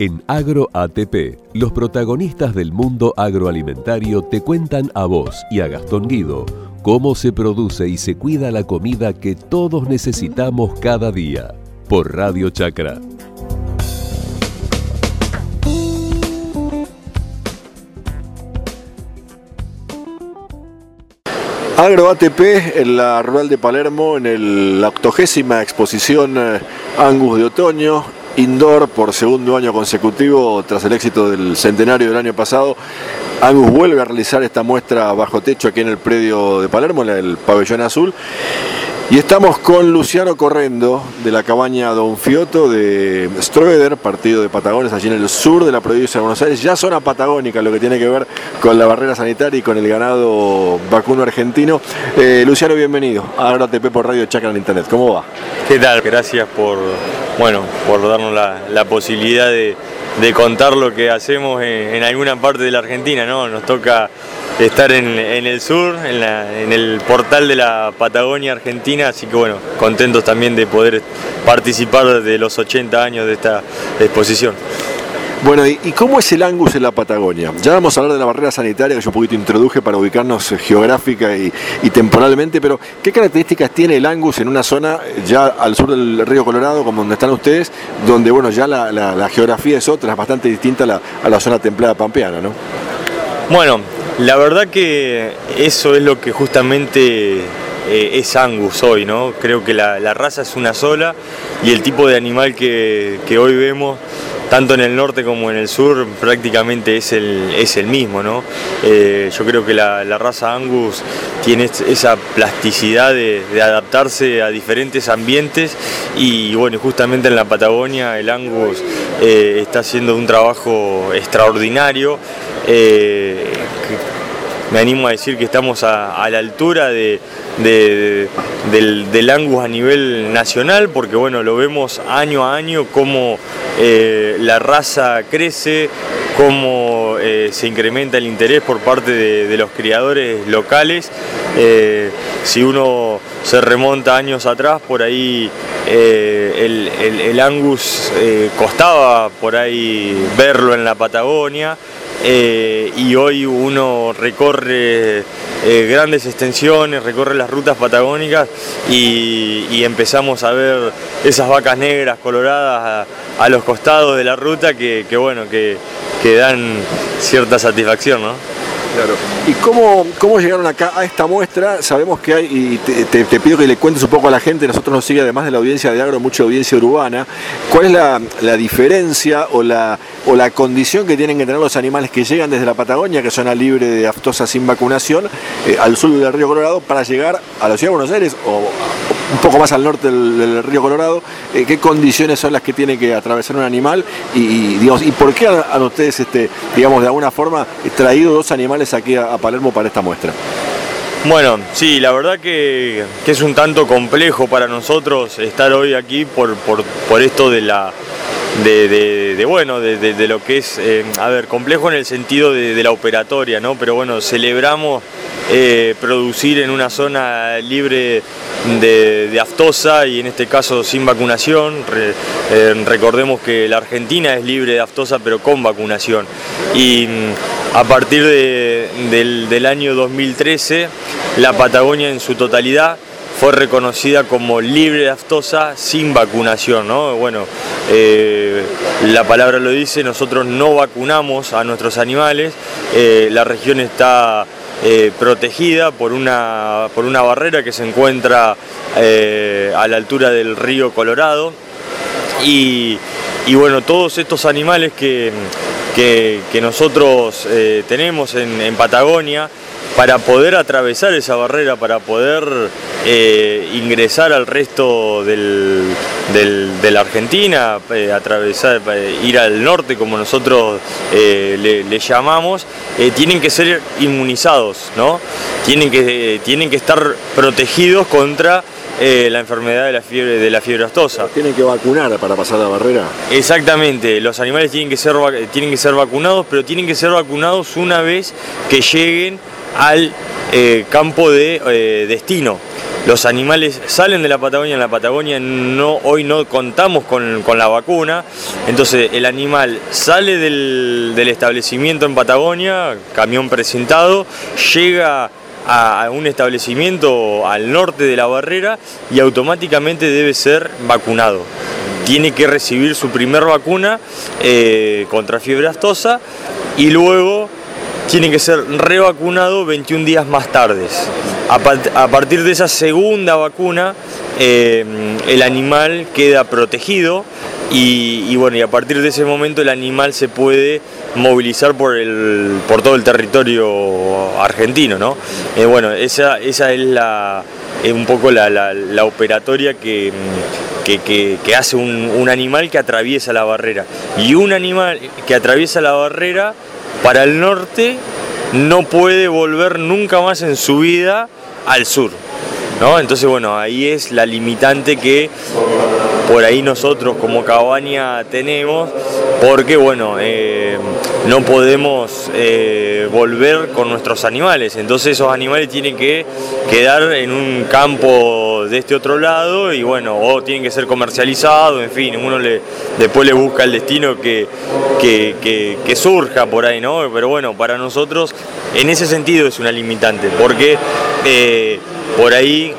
En AgroATP, los protagonistas del mundo agroalimentario te cuentan a vos y a Gastón Guido cómo se produce y se cuida la comida que todos necesitamos cada día. Por Radio Chacra. Agro ATP en la rural de Palermo, en la octogésima exposición eh, Angus de otoño, indoor por segundo año consecutivo tras el éxito del centenario del año pasado. Angus vuelve a realizar esta muestra bajo techo aquí en el predio de Palermo, en el pabellón azul. Y estamos con Luciano Correndo de la cabaña Don Fioto de Stroeder, partido de Patagones, allí en el sur de la provincia de Buenos Aires, ya zona patagónica, lo que tiene que ver con la barrera sanitaria y con el ganado vacuno argentino. Eh, Luciano, bienvenido a AgroATP por Radio Chacra en Internet. ¿Cómo va? ¿Qué tal? Gracias por, bueno, por darnos la, la posibilidad de, de, contar lo que hacemos en, alguna parte de la Argentina, ¿no? Nos toca estar en, en el sur, en, la, en el portal de la Patagonia Argentina, así que bueno, contentos también de poder participar de los 80 años de esta exposición. Bueno, ¿y cómo es el Angus en la Patagonia? Ya vamos a hablar de la barrera sanitaria que yo un poquito introduje para ubicarnos geográfica y, y, temporalmente, pero ¿qué características tiene el Angus en una zona ya al sur del río Colorado, como donde están ustedes, donde bueno, ya la, la, la geografía es otra, es bastante distinta a la, a la zona templada pampeana, ¿no? Bueno, la verdad que eso es lo que justamente eh, es Angus hoy, ¿no? Creo que la, la, raza es una sola y el tipo de animal que, que, hoy vemos, tanto en el norte como en el sur, prácticamente es el, es el mismo, ¿no? Eh, yo creo que la, la, raza Angus tiene esa plasticidad de, adaptarse a diferentes ambientes y bueno, justamente en la Patagonia el Angus eh, está haciendo un trabajo extraordinario. Eh, me animo a decir que estamos a, la altura de, de, del, del, Angus a nivel nacional, porque bueno, lo vemos año a año cómo eh, la raza crece, cómo eh, se incrementa el interés por parte de, los criadores locales. Si uno se remonta años atrás, por ahí el, el, el, Angus costaba por ahí verlo en la Patagonia. Eh, y hoy uno recorre eh, grandes extensiones, recorre las rutas patagónicas y, empezamos a ver esas vacas negras coloradas a, a los costados de la ruta que, que bueno, que, que, dan cierta satisfacción, ¿no? ¿Y cómo, cómo llegaron acá a esta muestra? Sabemos que hay, y te, pido que le cuentes un poco a la gente, nosotros nos sigue además de la audiencia de agro, mucha audiencia urbana. ¿Cuál es la, la diferencia o la, o la condición que tienen que tener los animales que llegan desde la Patagonia, que zona libre de aftosa sin vacunación, eh, al sur del río Colorado, para llegar a la ciudad de Buenos Aires o un poco más al norte del, río Colorado? Eh, ¿Qué condiciones son las que tiene que atravesar un animal? Y, y, ¿y por qué han, ustedes, este, digamos, de alguna forma traído dos animales aquí a, a Palermo para esta muestra? Bueno, sí, la verdad que, que, es un tanto complejo para nosotros estar hoy aquí por, por, por esto de la, de, bueno, de, lo que es, eh, a ver, complejo en el sentido de, la operatoria, ¿no? Pero bueno, celebramos eh, producir en una zona libre de, aftosa y en este caso sin vacunación. Eh, recordemos que la Argentina es libre de aftosa pero con vacunación. Y mm, a partir del año 2013, la Patagonia en su totalidad fue reconocida como libre de aftosa sin vacunación, ¿no? Bueno, eh, la palabra lo dice, nosotros no vacunamos a nuestros animales, eh, la región está eh, protegida por una, por una barrera que se encuentra a la altura del río Colorado y, bueno, todos estos animales que, que, nosotros tenemos en, en Patagonia, para poder atravesar esa barrera, para poder eh, ingresar al resto del, del, de la Argentina, eh, atravesar, eh, ir al norte como nosotros le, le, llamamos, tienen que ser inmunizados, ¿no? Tienen que, tienen que estar protegidos contra eh, la enfermedad de la fiebre de la fiebre aftosa. Tienen que vacunar para pasar la barrera. Exactamente, los animales tienen que ser tienen que ser vacunados, pero tienen que ser vacunados una vez que lleguen al eh, campo de eh, destino. Los animales salen de la Patagonia, en la Patagonia no, hoy no contamos con, la vacuna, entonces el animal sale del, establecimiento en Patagonia, camión presentado, llega a un establecimiento al norte de la barrera y automáticamente debe ser vacunado. Tiene que recibir su primer vacuna eh, contra fiebre aftosa y luego tiene que ser revacunado 21 días más tarde. A, part a partir de esa segunda vacuna, eh, el animal queda protegido y, bueno, y a partir de ese momento el animal se puede movilizar por, el, por todo el territorio argentino, ¿no? Eh, bueno, esa, esa es la, es un poco la, la- la operatoria que, que, que- que hace un, un animal que atraviesa la barrera. Y un animal que atraviesa la barrera para el norte no puede volver nunca más en su vida al sur. ¿no? Entonces, bueno, ahí es la limitante que por ahí nosotros como cabaña tenemos, porque bueno, eh, no podemos eh, volver con nuestros animales, entonces esos animales tienen que quedar en un campo de este otro lado y bueno, o tienen que ser comercializados, en fin, uno le, después le busca el destino que, que, que- surja por ahí, ¿no? Pero bueno, para nosotros en ese sentido es una limitante, porque eh, por ahí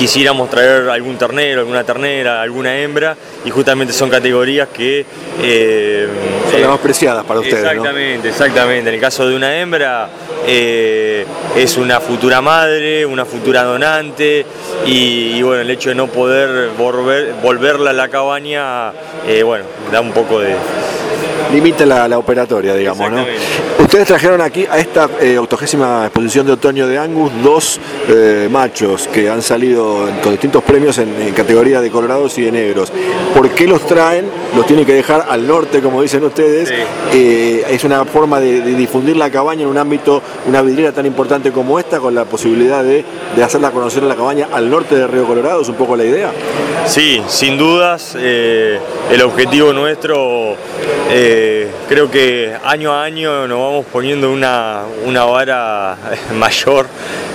quisiéramos traer algún ternero, alguna ternera, alguna hembra, y justamente son categorías que... eh, Son las más preciadas para ustedes, ¿no? Exactamente, exactamente. En el caso de una hembra, eh, es una futura madre, una futura donante, y, y bueno, el hecho de no poder volver, volverla a la cabaña, eh, bueno, da un poco de... Limita la, la operatoria, digamos, ¿no? Ustedes trajeron aquí a esta eh, octogésima exposición de otoño de Angus dos eh, machos que han salido con distintos premios en, en categoría de colorados y de negros. ¿Por qué los traen? Los tienen que dejar al norte, como dicen ustedes. Eh, es una forma de, de difundir la cabaña en un ámbito, una vidriera tan importante como esta, con la posibilidad de, de hacerla conocer a la cabaña al norte de Río Colorado. ¿Es un poco la idea? Sí, sin dudas, eh, el objetivo nuestro, creo que año a año nos vamos poniendo una, una vara *laughs* mayor.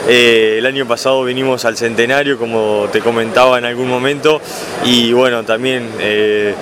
Eh, el año pasado vinimos al centenario, como te comentaba en algún momento, y bueno, también eh,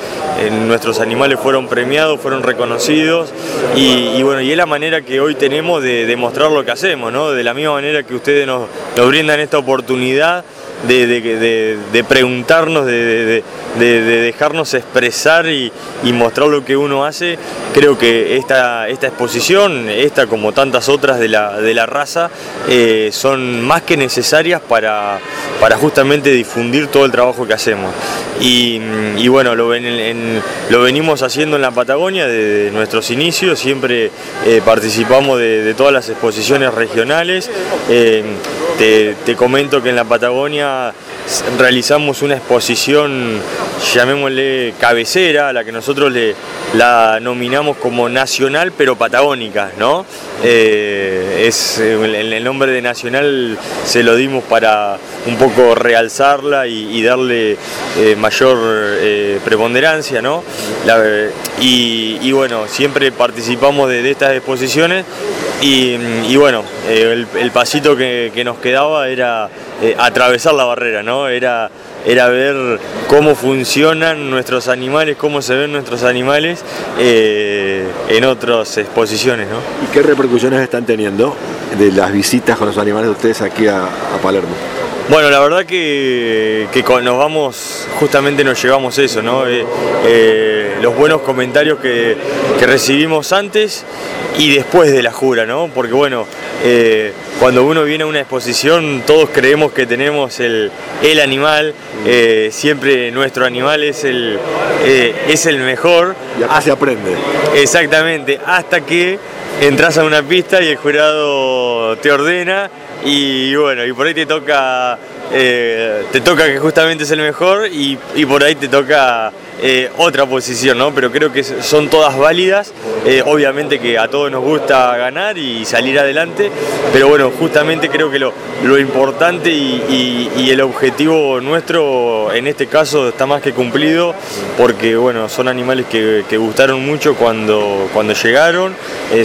nuestros animales fueron premiados, fueron reconocidos, y, y bueno, y es la manera que hoy tenemos de demostrar lo que hacemos, ¿no? De la misma manera que ustedes nos, nos brindan esta oportunidad de, de- preguntarnos, de, de- de- de dejarnos expresar y, mostrar lo que uno hace. Creo que esta, esta exposición, esta como tantas otras de la, la raza, eh, son más que necesarias para, para justamente difundir todo el trabajo que hacemos. Y, bueno, lo, ven- en- lo venimos haciendo en la Patagonia desde nuestros inicios, siempre eh, participamos de, de todas las exposiciones regionales. Eh, te, comento que en la Patagonia realizamos una exposición, llamémosle cabecera, a la que nosotros le, la nominamos como nacional pero patagónica, ¿no? Eh, es, el, nombre de nacional se lo dimos para un poco realzarla y, darle eh, mayor eh, preponderancia, ¿no? Y, bueno, siempre participamos de, estas exposiciones y, bueno, el, pasito que nos quedaba era eh, atravesar la barrera, ¿no? Era, era ver cómo funcionan nuestros animales, cómo se ven nuestros animales eh, en otras exposiciones, ¿no? ¿Y qué repercusiones están teniendo de las visitas con los animales de ustedes aquí a, a Palermo? Bueno, la verdad que, nos vamos, justamente nos llevamos eso, ¿no? Eh, eh, los buenos comentarios que, que recibimos antes y después de la jura, ¿no? Porque bueno, eh, cuando uno viene a una exposición todos creemos que tenemos el, el animal, siempre nuestro animal es el, es el mejor. Y acá se aprende. Exactamente, hasta que entras a una pista y el jurado te ordena y bueno, y por ahí te toca, eh, te toca que justamente es el mejor y, y por ahí te toca eh, otra posición, ¿no? Pero creo que son todas válidas, eh, obviamente que a todos nos gusta ganar y salir adelante, pero bueno, justamente creo que lo, lo importante y, y- y el objetivo nuestro en este caso está más que cumplido porque bueno, son animales que, que gustaron mucho cuando, cuando llegaron,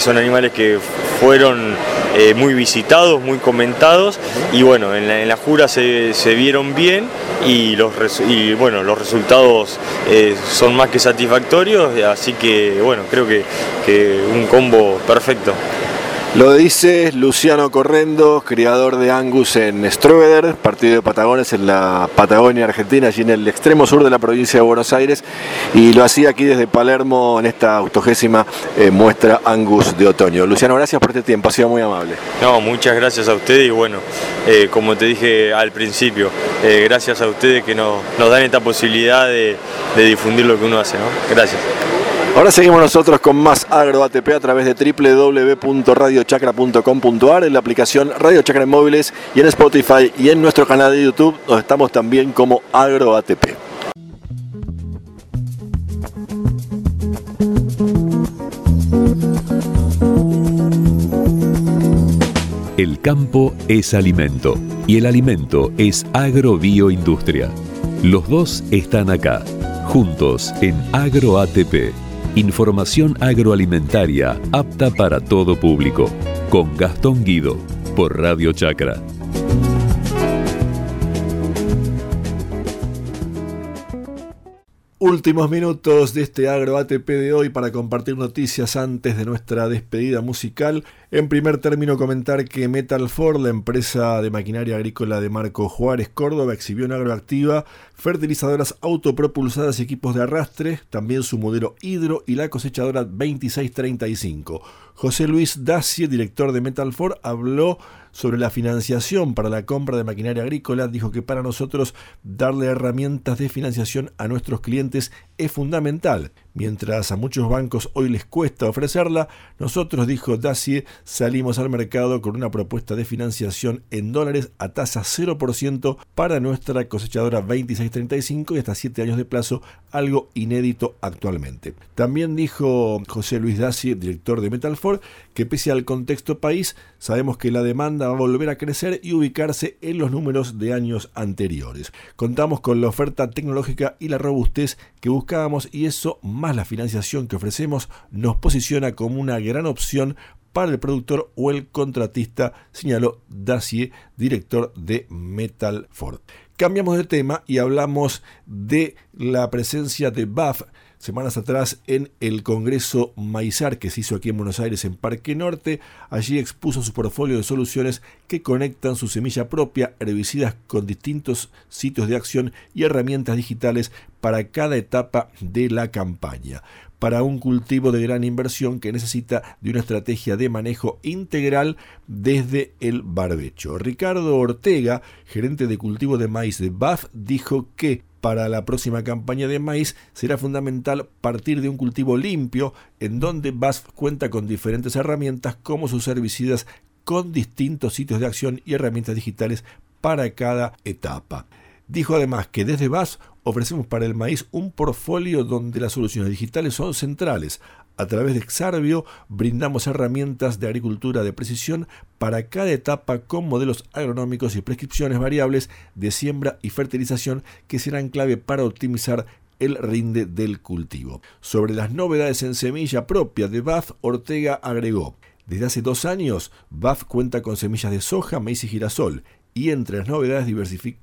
son animales que fueron eh, muy visitados, muy comentados y bueno, en la, en la jura se, se vieron bien y, los, y bueno, los resultados eh, son más que satisfactorios, así que bueno, creo que, que un combo perfecto. Lo dice Luciano Correndo, criador de Angus en Stroeder, partido de Patagones en la Patagonia Argentina, allí en el extremo sur de la provincia de Buenos Aires, y lo hacía aquí desde Palermo en esta octogésima eh, muestra Angus de otoño. Luciano, gracias por este tiempo, ha sido muy amable. No, muchas gracias a ustedes y bueno, eh, como te dije al principio, eh, gracias a ustedes que nos, nos dan esta posibilidad de, de difundir lo que uno hace, ¿no? Gracias. Ahora seguimos nosotros con más Agro ATP a través de www.radiochacra.com.ar en la aplicación Radio Chacra en móviles y en Spotify y en nuestro canal de YouTube donde estamos también como Agro ATP. El campo es alimento y el alimento es agrobioindustria. Los dos están acá, juntos en Agro ATP. Información agroalimentaria apta para todo público. Con Gastón Guido, por Radio Chacra. Últimos minutos de este Agro ATP de hoy para compartir noticias antes de nuestra despedida musical. En primer término comentar que Metal Ford, la empresa de maquinaria agrícola de Marco Juárez Córdoba, exhibió en agroactiva fertilizadoras autopropulsadas y equipos de arrastre, también su modelo hidro y la cosechadora 2635. José Luis Dacie, director de Metal Ford, habló sobre la financiación para la compra de maquinaria agrícola, dijo que para nosotros darle herramientas de financiación a nuestros clientes es fundamental. Mientras a muchos bancos hoy les cuesta ofrecerla, nosotros, dijo Dacie, salimos al mercado con una propuesta de financiación en dólares a tasa 0% para nuestra cosechadora 2635 y hasta 7 años de plazo, algo inédito actualmente. También dijo José Luis Dacie, director de Metalford, que pese al contexto país, sabemos que la demanda va a volver a crecer y ubicarse en los números de años anteriores. Contamos con la oferta tecnológica y la robustez que buscábamos y eso más la financiación que ofrecemos nos posiciona como una gran opción para el productor o el contratista, señaló Dacier, director de Metal Ford. Cambiamos de tema y hablamos de la presencia de BAF semanas atrás en el Congreso Maizar que se hizo aquí en Buenos Aires en Parque Norte. Allí expuso su portfolio de soluciones que conectan su semilla propia, herbicidas con distintos sitios de acción y herramientas digitales para cada etapa de la campaña para un cultivo de gran inversión que necesita de una estrategia de manejo integral desde el barbecho. Ricardo Ortega, gerente de cultivo de maíz de BAF, dijo que para la próxima campaña de maíz será fundamental partir de un cultivo limpio en donde BASF cuenta con diferentes herramientas como sus herbicidas con distintos sitios de acción y herramientas digitales para cada etapa. Dijo además que desde BASF ofrecemos para el maíz un portfolio donde las soluciones digitales son centrales. A través de Xarvio brindamos herramientas de agricultura de precisión para cada etapa con modelos agronómicos y prescripciones variables de siembra y fertilización que serán clave para optimizar el rinde del cultivo. Sobre las novedades en semilla propia de BAF, Ortega agregó, desde hace dos años, BAF cuenta con semillas de soja, maíz y girasol y entre las novedades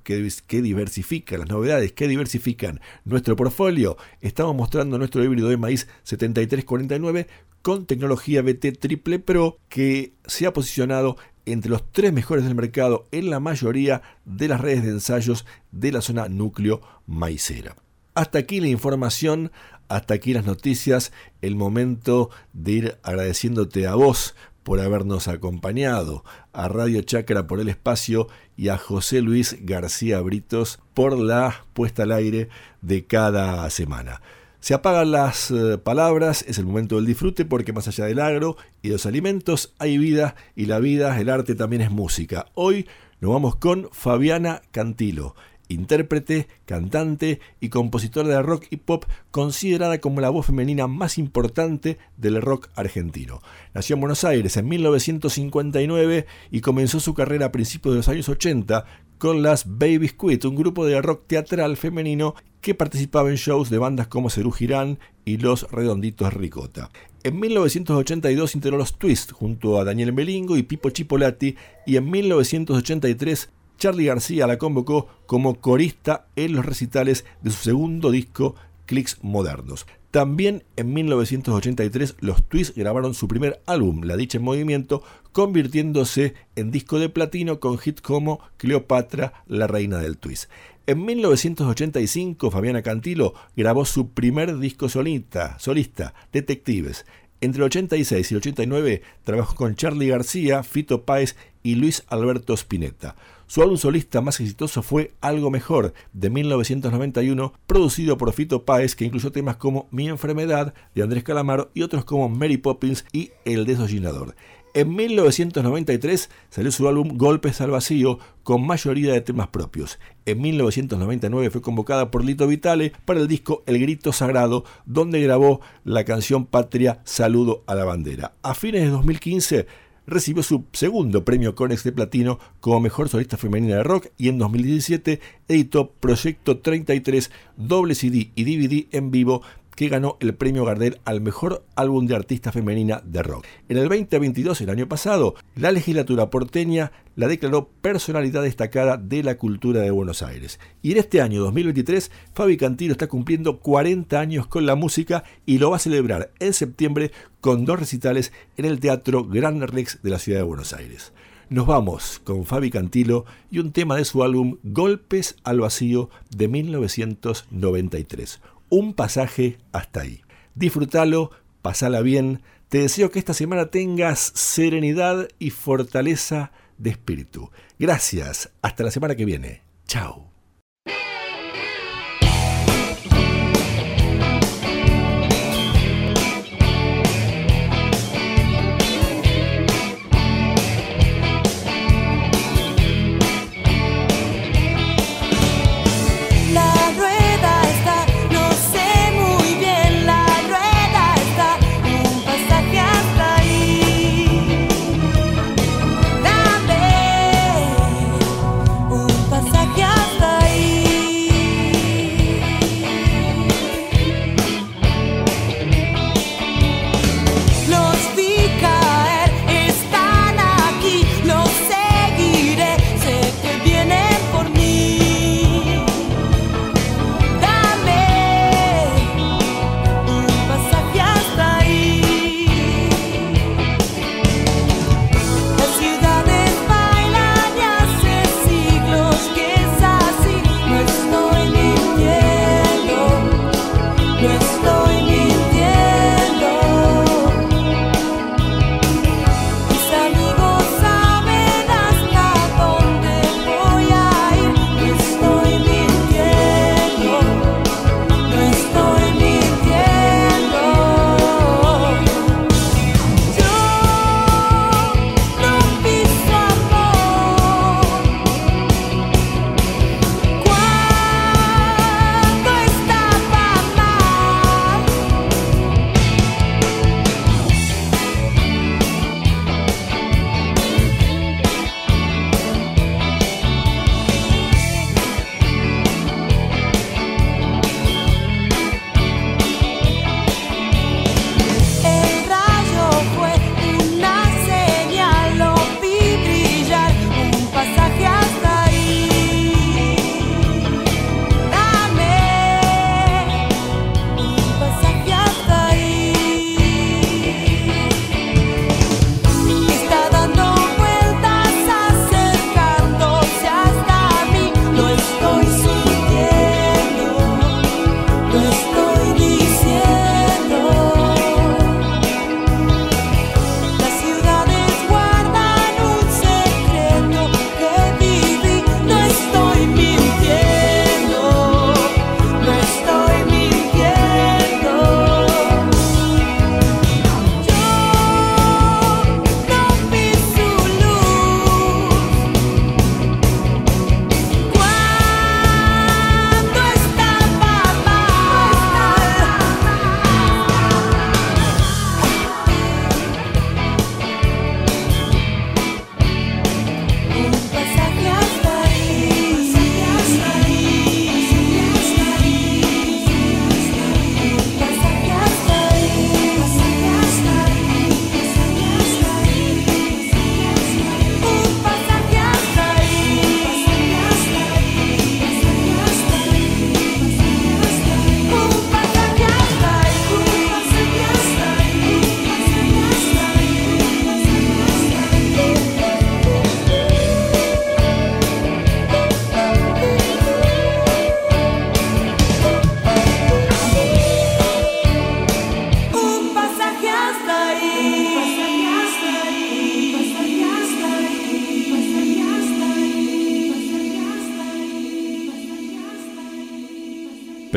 que, diversifican, las novedades que diversifican nuestro portfolio, estamos mostrando nuestro híbrido de maíz 7349 con tecnología BT Triple Pro que se ha posicionado entre los tres mejores del mercado en la mayoría de las redes de ensayos de la zona núcleo maicera. Hasta aquí la información, hasta aquí las noticias, el momento de ir agradeciéndote a vos por habernos acompañado, a Radio Chacra por el espacio y a José Luis García Britos por la puesta al aire de cada semana. Se apagan las eh, palabras, es el momento del disfrute porque más allá del agro y los alimentos hay vida y la vida, el arte también es música. Hoy nos vamos con Fabiana Cantilo intérprete, cantante y compositora de rock y pop, considerada como la voz femenina más importante del rock argentino. Nació en Buenos Aires en 1959 y comenzó su carrera a principios de los años 80 con las Babies Quit, un grupo de rock teatral femenino que participaba en shows de bandas como Cerú Girán y Los Redonditos Ricota. En 1982 integró los Twist junto a Daniel Melingo y Pipo Chipolati y en 1983 Charlie García la convocó como corista en los recitales de su segundo disco clics modernos. También en 1983 los Twists grabaron su primer álbum, La Dicha en Movimiento, convirtiéndose en disco de platino con hits como Cleopatra, la reina del twist. En 1985 Fabiana Cantilo grabó su primer disco solista, solista Detectives. Entre el 86 y el 89 trabajó con Charlie García, Fito Páez y Luis Alberto Spinetta. Su álbum solista más exitoso fue Algo Mejor, de 1991, producido por Fito Páez, que incluyó temas como Mi Enfermedad, de Andrés Calamaro, y otros como Mary Poppins y El Desollinador. En 1993 salió su álbum Golpes al Vacío, con mayoría de temas propios. En 1999 fue convocada por Lito Vitale para el disco El Grito Sagrado, donde grabó la canción Patria Saludo a la Bandera. A fines de 2015 recibió su segundo premio Conex de Platino como mejor solista femenina de rock y en 2017 editó Proyecto 33, doble CD y DVD en vivo que ganó el premio Gardel al mejor álbum de artista femenina de rock. En el 2022, el año pasado, la legislatura porteña la declaró personalidad destacada de la cultura de Buenos Aires. Y en este año 2023, Fabi Cantilo está cumpliendo 40 años con la música y lo va a celebrar en septiembre con dos recitales en el Teatro Gran Rex de la ciudad de Buenos Aires. Nos vamos con Fabi Cantilo y un tema de su álbum Golpes al Vacío de 1993 un pasaje hasta ahí. Disfrútalo, pasala bien. Te deseo que esta semana tengas serenidad y fortaleza de espíritu. Gracias. Hasta la semana que viene. Chao.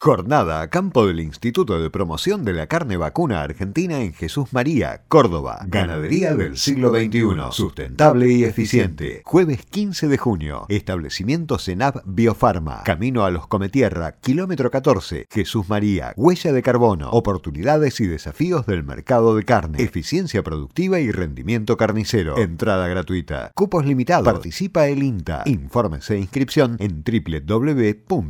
Jornada a campo del Instituto de Promoción de la Carne Vacuna Argentina en Jesús María, Córdoba. Ganadería del siglo XXI. Sustentable y eficiente. Jueves 15 de junio. Establecimiento Senab Biofarma. Camino a los Cometierra, kilómetro 14. Jesús María. Huella de carbono. Oportunidades y desafíos del mercado de carne. Eficiencia productiva y rendimiento carnicero. Entrada gratuita. Cupos limitados. Participa el INTA. Informes e inscripción en www.ipcda.com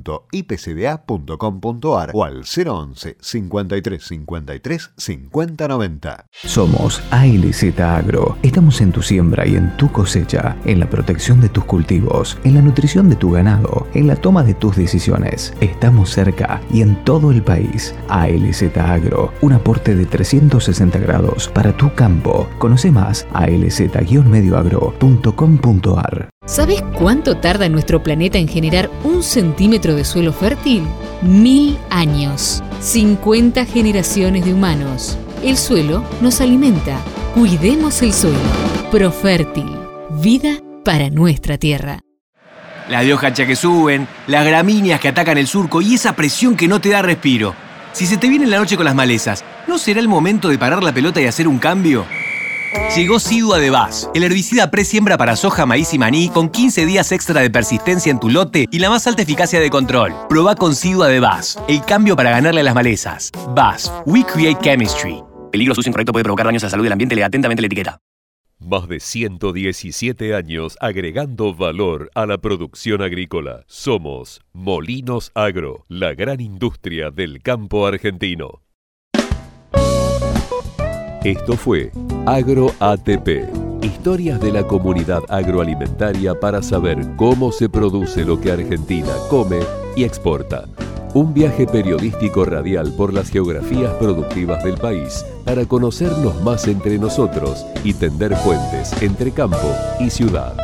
o al 011 53 53 50 90. Somos ALZ Agro. Estamos en tu siembra y en tu cosecha, en la protección de tus cultivos, en la nutrición de tu ganado, en la toma de tus decisiones. Estamos cerca y en todo el país. ALZ Agro, un aporte de 360 grados para tu campo. Conoce más a alz-medioagro.com.ar. ¿Sabes cuánto tarda nuestro planeta en generar un centímetro de suelo fértil? Mil años. 50 generaciones de humanos. El suelo nos alimenta. Cuidemos el suelo. Profértil. Vida para nuestra tierra. La de hoja que suben, las gramíneas que atacan el surco y esa presión que no te da respiro. Si se te viene la noche con las malezas, ¿no será el momento de parar la pelota y hacer un cambio? Llegó Sidua de Vaz, el herbicida pre-siembra para soja, maíz y maní con 15 días extra de persistencia en tu lote y la más alta eficacia de control. Proba con Sidua de Vaz, el cambio para ganarle a las malezas. Vaz, we create chemistry. Peligro sucio incorrecto puede provocar daños a la salud del ambiente, lea atentamente la etiqueta. Más de 117 años agregando valor a la producción agrícola. Somos Molinos Agro, la gran industria del campo argentino. Esto fue Agro ATP. Historias de la comunidad agroalimentaria para saber cómo se produce lo que Argentina come y exporta. Un viaje periodístico radial por las geografías productivas del país para conocernos más entre nosotros y tender puentes entre campo y ciudad.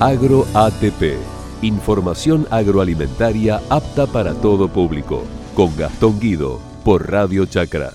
Agro ATP. Información agroalimentaria apta para todo público. Con Gastón Guido por Radio Chacra.